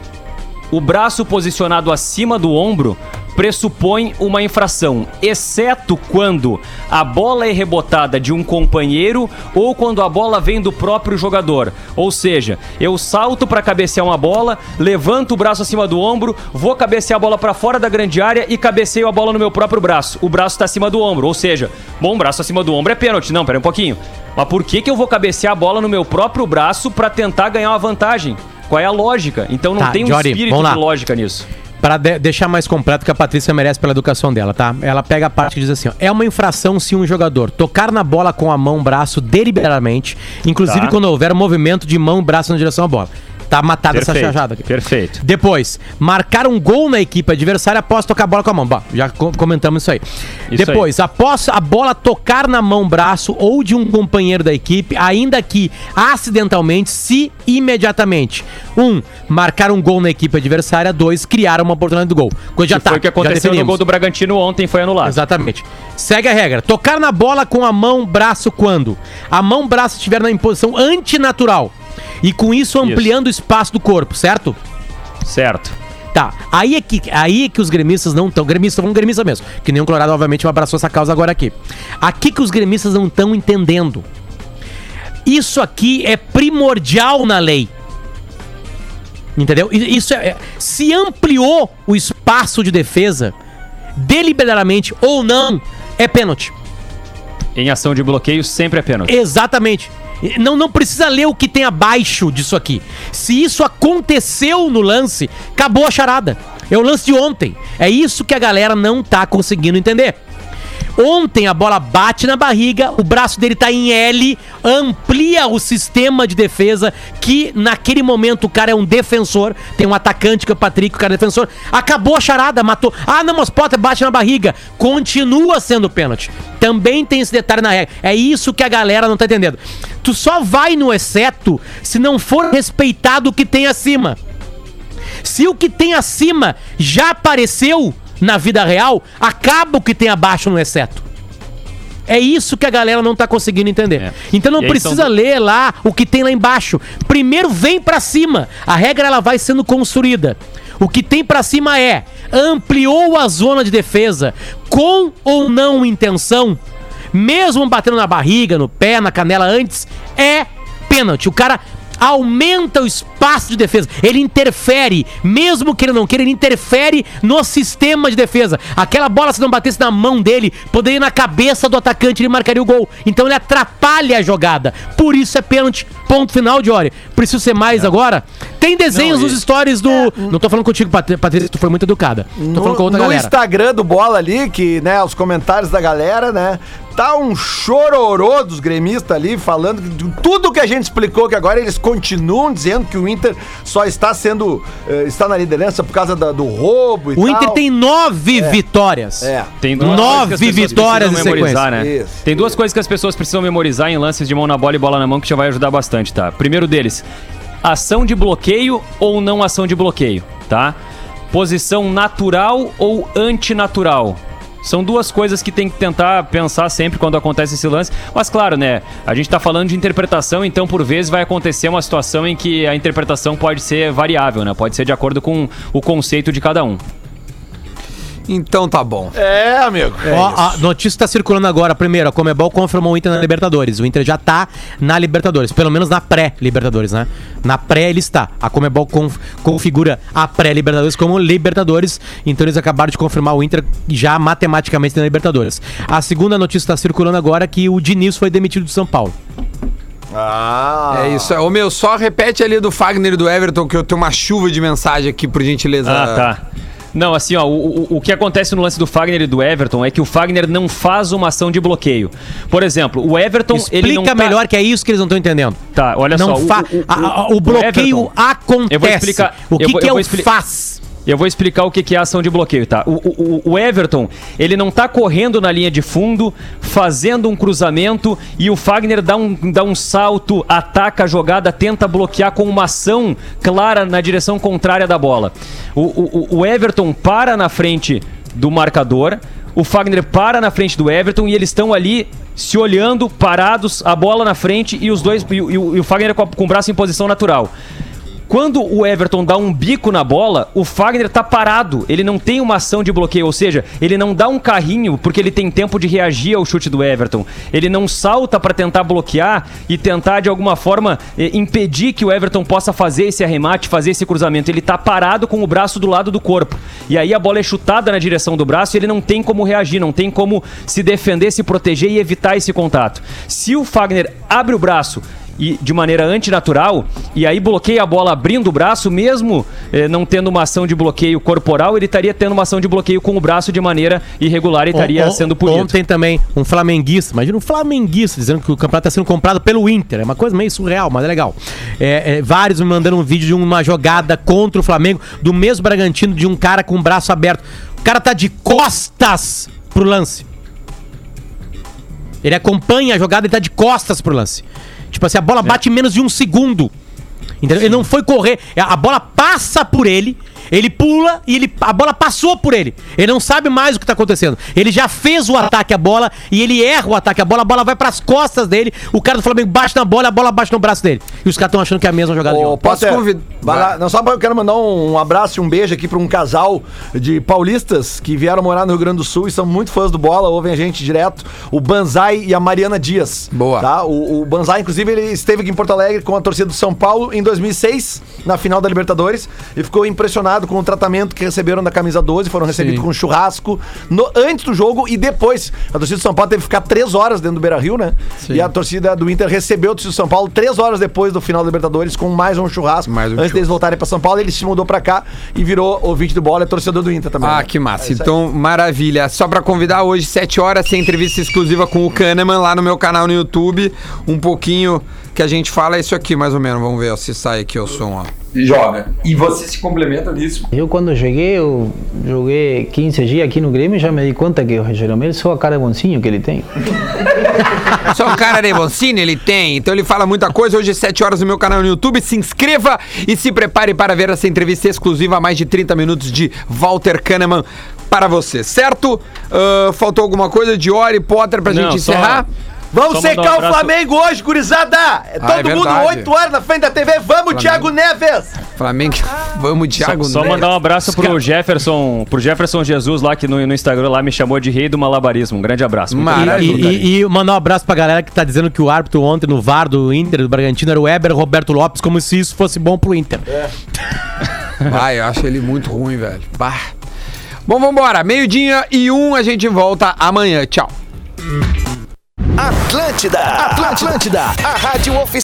o braço posicionado acima do ombro pressupõe uma infração, exceto quando a bola é rebotada de um companheiro ou quando a bola vem do próprio jogador. Ou seja, eu salto para cabecear uma bola, levanto o braço acima do ombro, vou cabecear a bola para fora da grande área e cabeceio a bola no meu próprio braço. O braço está acima do ombro, ou seja, bom, braço acima do ombro é pênalti. Não, pera um pouquinho. Mas por que, que eu vou cabecear a bola no meu próprio braço para tentar ganhar uma vantagem? Qual é a lógica? Então não Tá, tem um Jory, espírito de lógica nisso. Pra de- deixar mais completo que a Patrícia merece pela educação dela, tá? Ela pega a parte que diz assim: ó, é uma infração se um jogador tocar na bola com a mão, braço deliberadamente, inclusive Tá. quando houver movimento de mão braço na direção à bola. Tá matada essa chajada aqui. perfeito. Depois, marcar um gol na equipe adversária após tocar a bola com a mão. Bom, já co- comentamos isso aí. Isso Depois, após a bola tocar na mão, braço ou de um companheiro da equipe, ainda que acidentalmente, se imediatamente. Um, marcar um gol na equipe adversária. Dois, criar uma oportunidade do gol. Coisa já Que tá. foi o que aconteceu no gol do Bragantino ontem, foi anulado. Exatamente. Segue a regra. Tocar na bola com a mão, braço quando? A mão, braço estiver na imposição antinatural. E com isso ampliando o espaço do corpo, certo? Certo. Tá, aí é que, aí é que os gremistas não estão. Gremistas vão gremista mesmo. Que nem o Colorado, obviamente, abraçou essa causa agora aqui. Aqui que os gremistas não estão entendendo. Isso aqui é primordial na lei. Entendeu? Isso é, é- se ampliou o espaço de defesa, deliberadamente ou não, é pênalti. Em ação de bloqueio, sempre é pênalti. Exatamente. Não, não precisa ler o que tem abaixo disso aqui. Se isso aconteceu no lance, acabou a charada. É o lance de ontem. É isso que a galera não tá conseguindo entender. Ontem a bola bate na barriga, o braço dele tá em L, amplia o sistema de defesa, que naquele momento o cara é um defensor, tem um atacante que é o Patrick, o cara é defensor. Acabou a charada, matou. Ah, não, mas Potter bate na barriga. Continua sendo pênalti. Também tem esse detalhe na regra. É isso que a galera não tá entendendo. Tu só vai no exceto se não for respeitado o que tem acima. Se o que tem acima já apareceu na vida real, acaba o que tem abaixo no exceto. É isso que a galera não tá conseguindo entender. É. Então não E aí precisa são- ler lá o que tem lá embaixo. Primeiro vem pra cima. A regra ela vai sendo construída. O que tem pra cima é ampliou a zona de defesa com ou não intenção, mesmo batendo na barriga, no pé, na canela antes, é pênalti. O cara aumenta o espaço de defesa. Ele interfere, mesmo que ele não queira, ele interfere no sistema de defesa. Aquela bola, se não batesse na mão dele, poderia ir na cabeça do atacante e ele marcaria o gol. Então ele atrapalha a jogada. Por isso é pênalti. Ponto final, Diori. Preciso ser mais agora. Tem desenhos Não, e- nos stories do. Não tô falando contigo, Pat- Patrícia, tu foi muito educada. Tô falando com outra no galera. Instagram do Bola ali, que, né, os comentários da galera, né? Tá um chororô dos gremistas ali, falando de tudo que a gente explicou, que agora eles continuam dizendo que o Inter só está sendo, eh, está na liderança por causa da- do roubo e O tal. Inter tem nove vitórias. É. Tem duas Nove coisas que as pessoas vitórias precisam em memorizar, né? Isso. Tem duas coisas que as pessoas precisam memorizar em lances de mão na bola e bola na mão que já vai ajudar bastante, tá? Primeiro deles, ação de bloqueio ou não ação de bloqueio, tá? Posição natural ou antinatural. São duas coisas que tem que tentar pensar sempre quando acontece esse lance. Mas claro, né? A gente tá falando de interpretação, então por vezes vai acontecer uma situação em que a interpretação pode ser variável, né? Pode ser de acordo com o conceito de cada um. Então tá bom. É, amigo. Ó, a notícia tá circulando agora. Primeiro, a Comebol confirmou o Inter na Libertadores. O Inter já tá na Libertadores, pelo menos na pré-Libertadores, né? Na pré ele está. A Comebol conf- configura a pré-Libertadores como Libertadores. Então eles acabaram de confirmar o Inter já matematicamente na Libertadores. A segunda notícia tá circulando agora é que o Diniz foi demitido do São Paulo. Ah. É isso. Ô meu, só repete ali do Fagner e do Everton que eu tenho uma chuva de mensagem aqui, por gentileza. Ah, tá. Não, assim, ó, o, o, o que acontece no lance do Fagner e do Everton é que o Fagner não faz uma ação de bloqueio. Por exemplo, o Everton, ele não Explica tá... melhor que é isso que eles não estão entendendo. Tá, olha não só. fa- a- a- o, bloqueio Everton- acontece. Eu vou explicar- o que, eu vou- que eu é o expli- faz? Eu vou explicar o que é a ação de bloqueio, tá? O, o- o Everton, ele não tá correndo na linha de fundo, fazendo um cruzamento e o Fagner dá um, dá um salto, ataca a jogada, tenta bloquear com uma ação clara na direção contrária da bola. O, o- Everton para na frente do marcador, o Fagner para na frente do Everton e eles estão ali se olhando, parados, a bola na frente e os dois e, o- e e o Fagner com, a- com o braço em posição natural. Quando o Everton dá um bico na bola, o Fagner tá parado. Ele não tem uma ação de bloqueio, ou seja, ele não dá um carrinho porque ele tem tempo de reagir ao chute do Everton. Ele não salta para tentar bloquear e tentar de alguma forma eh, impedir que o Everton possa fazer esse arremate, fazer esse cruzamento. Ele tá parado com o braço do lado do corpo. E aí a bola é chutada na direção do braço e ele não tem como reagir, não tem como se defender, se proteger e evitar esse contato. Se o Fagner abre o braço e de maneira antinatural, e aí bloqueia a bola abrindo o braço, mesmo eh, não tendo uma ação de bloqueio corporal, ele estaria tendo uma ação de bloqueio com o braço de maneira irregular e estaria On- sendo punido. Ontem também, um flamenguista, imagina um flamenguista dizendo que o campeonato está sendo comprado pelo Inter. É uma coisa meio surreal, mas é legal. É, é, vários me mandando um vídeo de uma jogada contra o Flamengo, do mesmo Bragantino, de um cara com o braço aberto. O cara tá de costas pro lance. Ele acompanha a jogada e tá de costas pro lance. Tipo assim, a bola bate em menos de um segundo. Entendeu? Ele não foi correr. A bola passa por ele. Ele pula e ele, a bola passou por ele. Ele não sabe mais o que tá acontecendo. Ele já fez o ataque à bola e ele erra o ataque à bola. A bola vai pras costas dele. O cara do Flamengo bate na bola, a bola bate no braço dele. E os caras estão achando que é a mesma jogada de Ô, ontem. Posso Potter, convid- vai lá. Não, só eu quero mandar um, um abraço e um beijo aqui pra um casal de paulistas que vieram morar no Rio Grande do Sul e são muito fãs do bola, ouvem a gente direto. O Banzai e a Mariana Dias. Boa. Tá? O, o Banzai, inclusive, ele esteve aqui em Porto Alegre com a torcida do São Paulo em 2006, na final da Libertadores, e ficou impressionado com o tratamento que receberam da camisa 12, foram recebidos com um churrasco no- antes do jogo e depois. A torcida do São Paulo teve que ficar três horas dentro do Beira Rio, né? E a torcida do Inter recebeu a torcida do São Paulo três horas depois do final da Libertadores com mais um churrasco. Mais um antes deles voltarem pra São Paulo, ele se mudou pra cá e virou ouvinte do bola e torcedor do Inter também. Ah, né? que massa. É então, maravilha. Só pra convidar hoje, 7 horas, tem entrevista exclusiva com o Kahneman lá no meu canal no YouTube. Um pouquinho que a gente fala é isso aqui, mais ou menos. Vamos ver ó, se sai aqui o som, ó. Joga. E você se complementa nisso. Eu quando cheguei, eu joguei 15 dias aqui no Grêmio e já me di conta que o Jeromel só a cara bonzinho que ele tem. [laughs] Só um cara de Boncini, ele tem. Então ele fala muita coisa. Hoje, 7 horas no meu canal no YouTube. Se inscreva e se prepare para ver essa entrevista exclusiva, mais de 30 minutos de Walter Kahneman para você, certo? Ah, faltou alguma coisa de e Potter pra Não, gente só- encerrar? Vamos Só secar um o Flamengo hoje, gurizada! É Ah, é todo mundo verdade. 8 horas na frente da TV. Vamos, Thiago Neves! Flamengo, [laughs] vamos, Thiago. Só né? mandar um abraço pro Jefferson, pro Jefferson Jesus lá, que no, no Instagram lá me chamou de rei do malabarismo. Um grande abraço. Maravilha. E, carinho. e, e mandar um abraço pra galera que tá dizendo que o árbitro ontem no VAR do Inter, do Bragantino, era o Weber Roberto Lopes, como se isso fosse bom pro Inter. [laughs] Vai, eu acho ele muito ruim, velho. Bah. Bom, vambora. Meio-dia e um, a gente volta amanhã. Tchau. Atlântida, Atlântida, a rádio oficial.